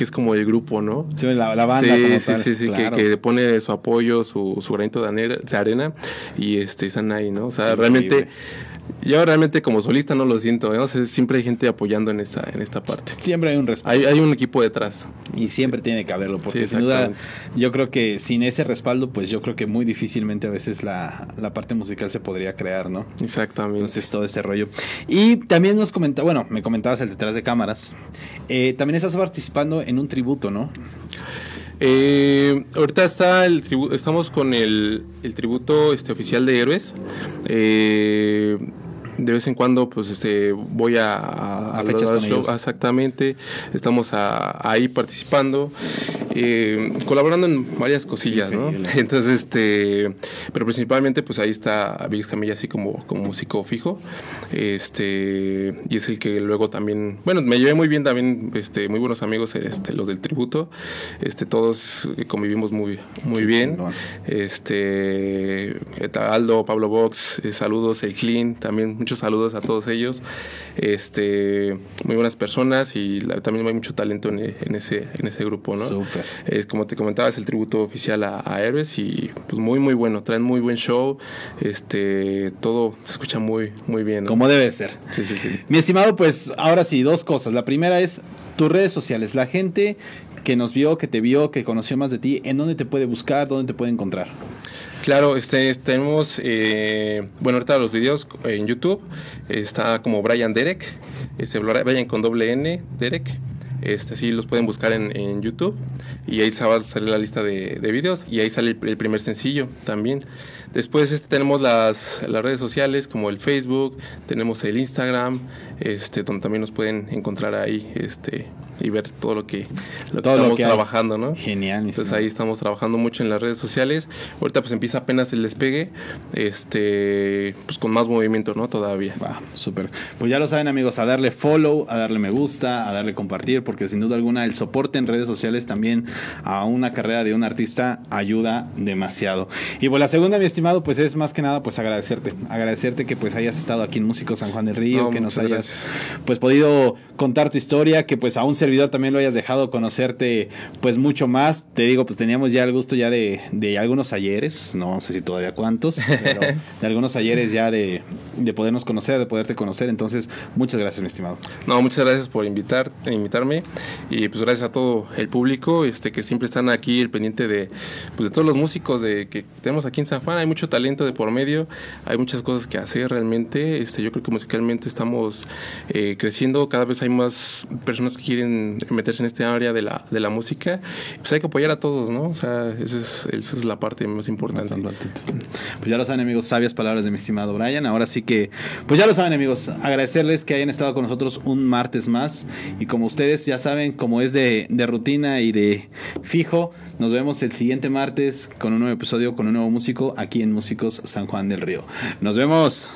S2: que es como el grupo, ¿no?
S1: Sí, la, la banda
S2: sí,
S1: como
S2: sí,
S1: tal,
S2: sí, sí,
S1: claro.
S2: que, que pone su apoyo, su, su granito de arena, y este, están ahí, ¿no? O sea, realmente, yo realmente como solista no lo siento, sea, siempre hay gente apoyando en esta, en esta parte.
S1: Siempre hay un respaldo.
S2: Hay, hay un equipo detrás.
S1: Y siempre tiene que haberlo, porque
S2: Sí,
S1: sin duda yo creo que sin ese respaldo, pues yo creo que muy difícilmente a veces la, la parte musical se podría crear, ¿no?
S2: Exactamente.
S1: Entonces todo este rollo. Y también nos comenta, bueno, me comentabas el detrás de cámaras. Eh, también estás participando en un tributo, ¿no?
S2: Eh, ahorita está el tribu- estamos con el, el tributo este oficial de héroes. Eh, de vez en cuando, pues, este, voy a,
S1: A
S2: los
S1: fechas con
S2: shows.
S1: ellos.
S2: Exactamente. Estamos a- ahí participando, eh, colaborando en varias cosillas, ¿no? Entonces, este, pero principalmente, pues, ahí está Vix Camilla así como, como músico fijo. Este, y es el que luego también, bueno, me llevé muy bien también, este, muy buenos amigos, este, los del tributo. Este, todos convivimos muy, muy
S1: Qué
S2: bien.
S1: chingón.
S2: Este, Aldo, Pablo Box, eh, saludos, el Clean, también muchos saludos a todos ellos. Este, muy buenas personas y la- también hay mucho talento en, en ese, en ese grupo, ¿no?
S1: Súper.
S2: Es como te comentaba, es el tributo oficial a, a Héroes y pues muy muy bueno, traen muy buen show, este, todo se escucha muy muy bien. ¿no?
S1: Como debe ser.
S2: Sí, sí, sí.
S1: Mi estimado, pues ahora sí, dos cosas. La primera es tus redes sociales. La gente que nos vio, que te vio, que conoció más de ti, ¿en dónde te puede buscar? ¿Dónde te puede encontrar?
S2: Claro, este, tenemos, eh, bueno, ahorita los videos en YouTube, está como Brian Derek, este, Brian con doble N, Derek, este, sí los pueden buscar en, en YouTube y ahí salir la lista de, de videos y ahí sale el, el primer sencillo también. Después este, tenemos las, las redes sociales como el Facebook, tenemos el Instagram, este, donde también nos pueden encontrar ahí este, y ver todo lo que, lo que
S1: lo
S2: estamos
S1: que
S2: trabajando, ¿no?
S1: Genial,
S2: Entonces ahí estamos trabajando mucho en las redes sociales. Ahorita pues empieza apenas el despegue, este, pues con más movimiento, ¿no? Todavía.
S1: Va, súper. Pues ya lo saben amigos, a darle follow, a darle me gusta, a darle compartir, porque sin duda alguna el soporte en redes sociales también a una carrera de un artista ayuda demasiado. Y pues la segunda, mi estimado, pues es más que nada pues agradecerte, agradecerte que pues hayas estado aquí en Músico San Juan del Río,
S2: No,
S1: que nos hayas
S2: gracias.
S1: pues podido contar tu historia, que pues a un servidor también lo hayas dejado conocerte pues mucho más. Te digo, pues teníamos ya el gusto ya de, de algunos ayeres, no sé si todavía cuántos, pero de algunos ayeres ya de, de podernos conocer, de poderte conocer. Entonces, muchas gracias, mi estimado.
S2: No, muchas gracias por invitar, invitarme y pues gracias a todo el público, este que siempre están aquí el pendiente de pues de todos los músicos de que tenemos aquí en San Juan, hay mucho talento de por medio, hay muchas cosas que hacer realmente, este yo creo que musicalmente estamos eh, creciendo, cada vez hay más personas que quieren meterse en este área de la, de la música, pues hay que apoyar a todos, ¿no? O sea, eso es, eso es la parte más importante.
S1: Pues ya lo saben, amigos, sabias palabras de mi estimado Brian. Ahora sí que, pues ya lo saben, amigos, agradecerles que hayan estado con nosotros un martes más. Y como ustedes ya saben, como es de, de rutina y de fijo, nos vemos el siguiente martes con un nuevo episodio, con un nuevo músico aquí en Músicos San Juan del Río. Nos vemos.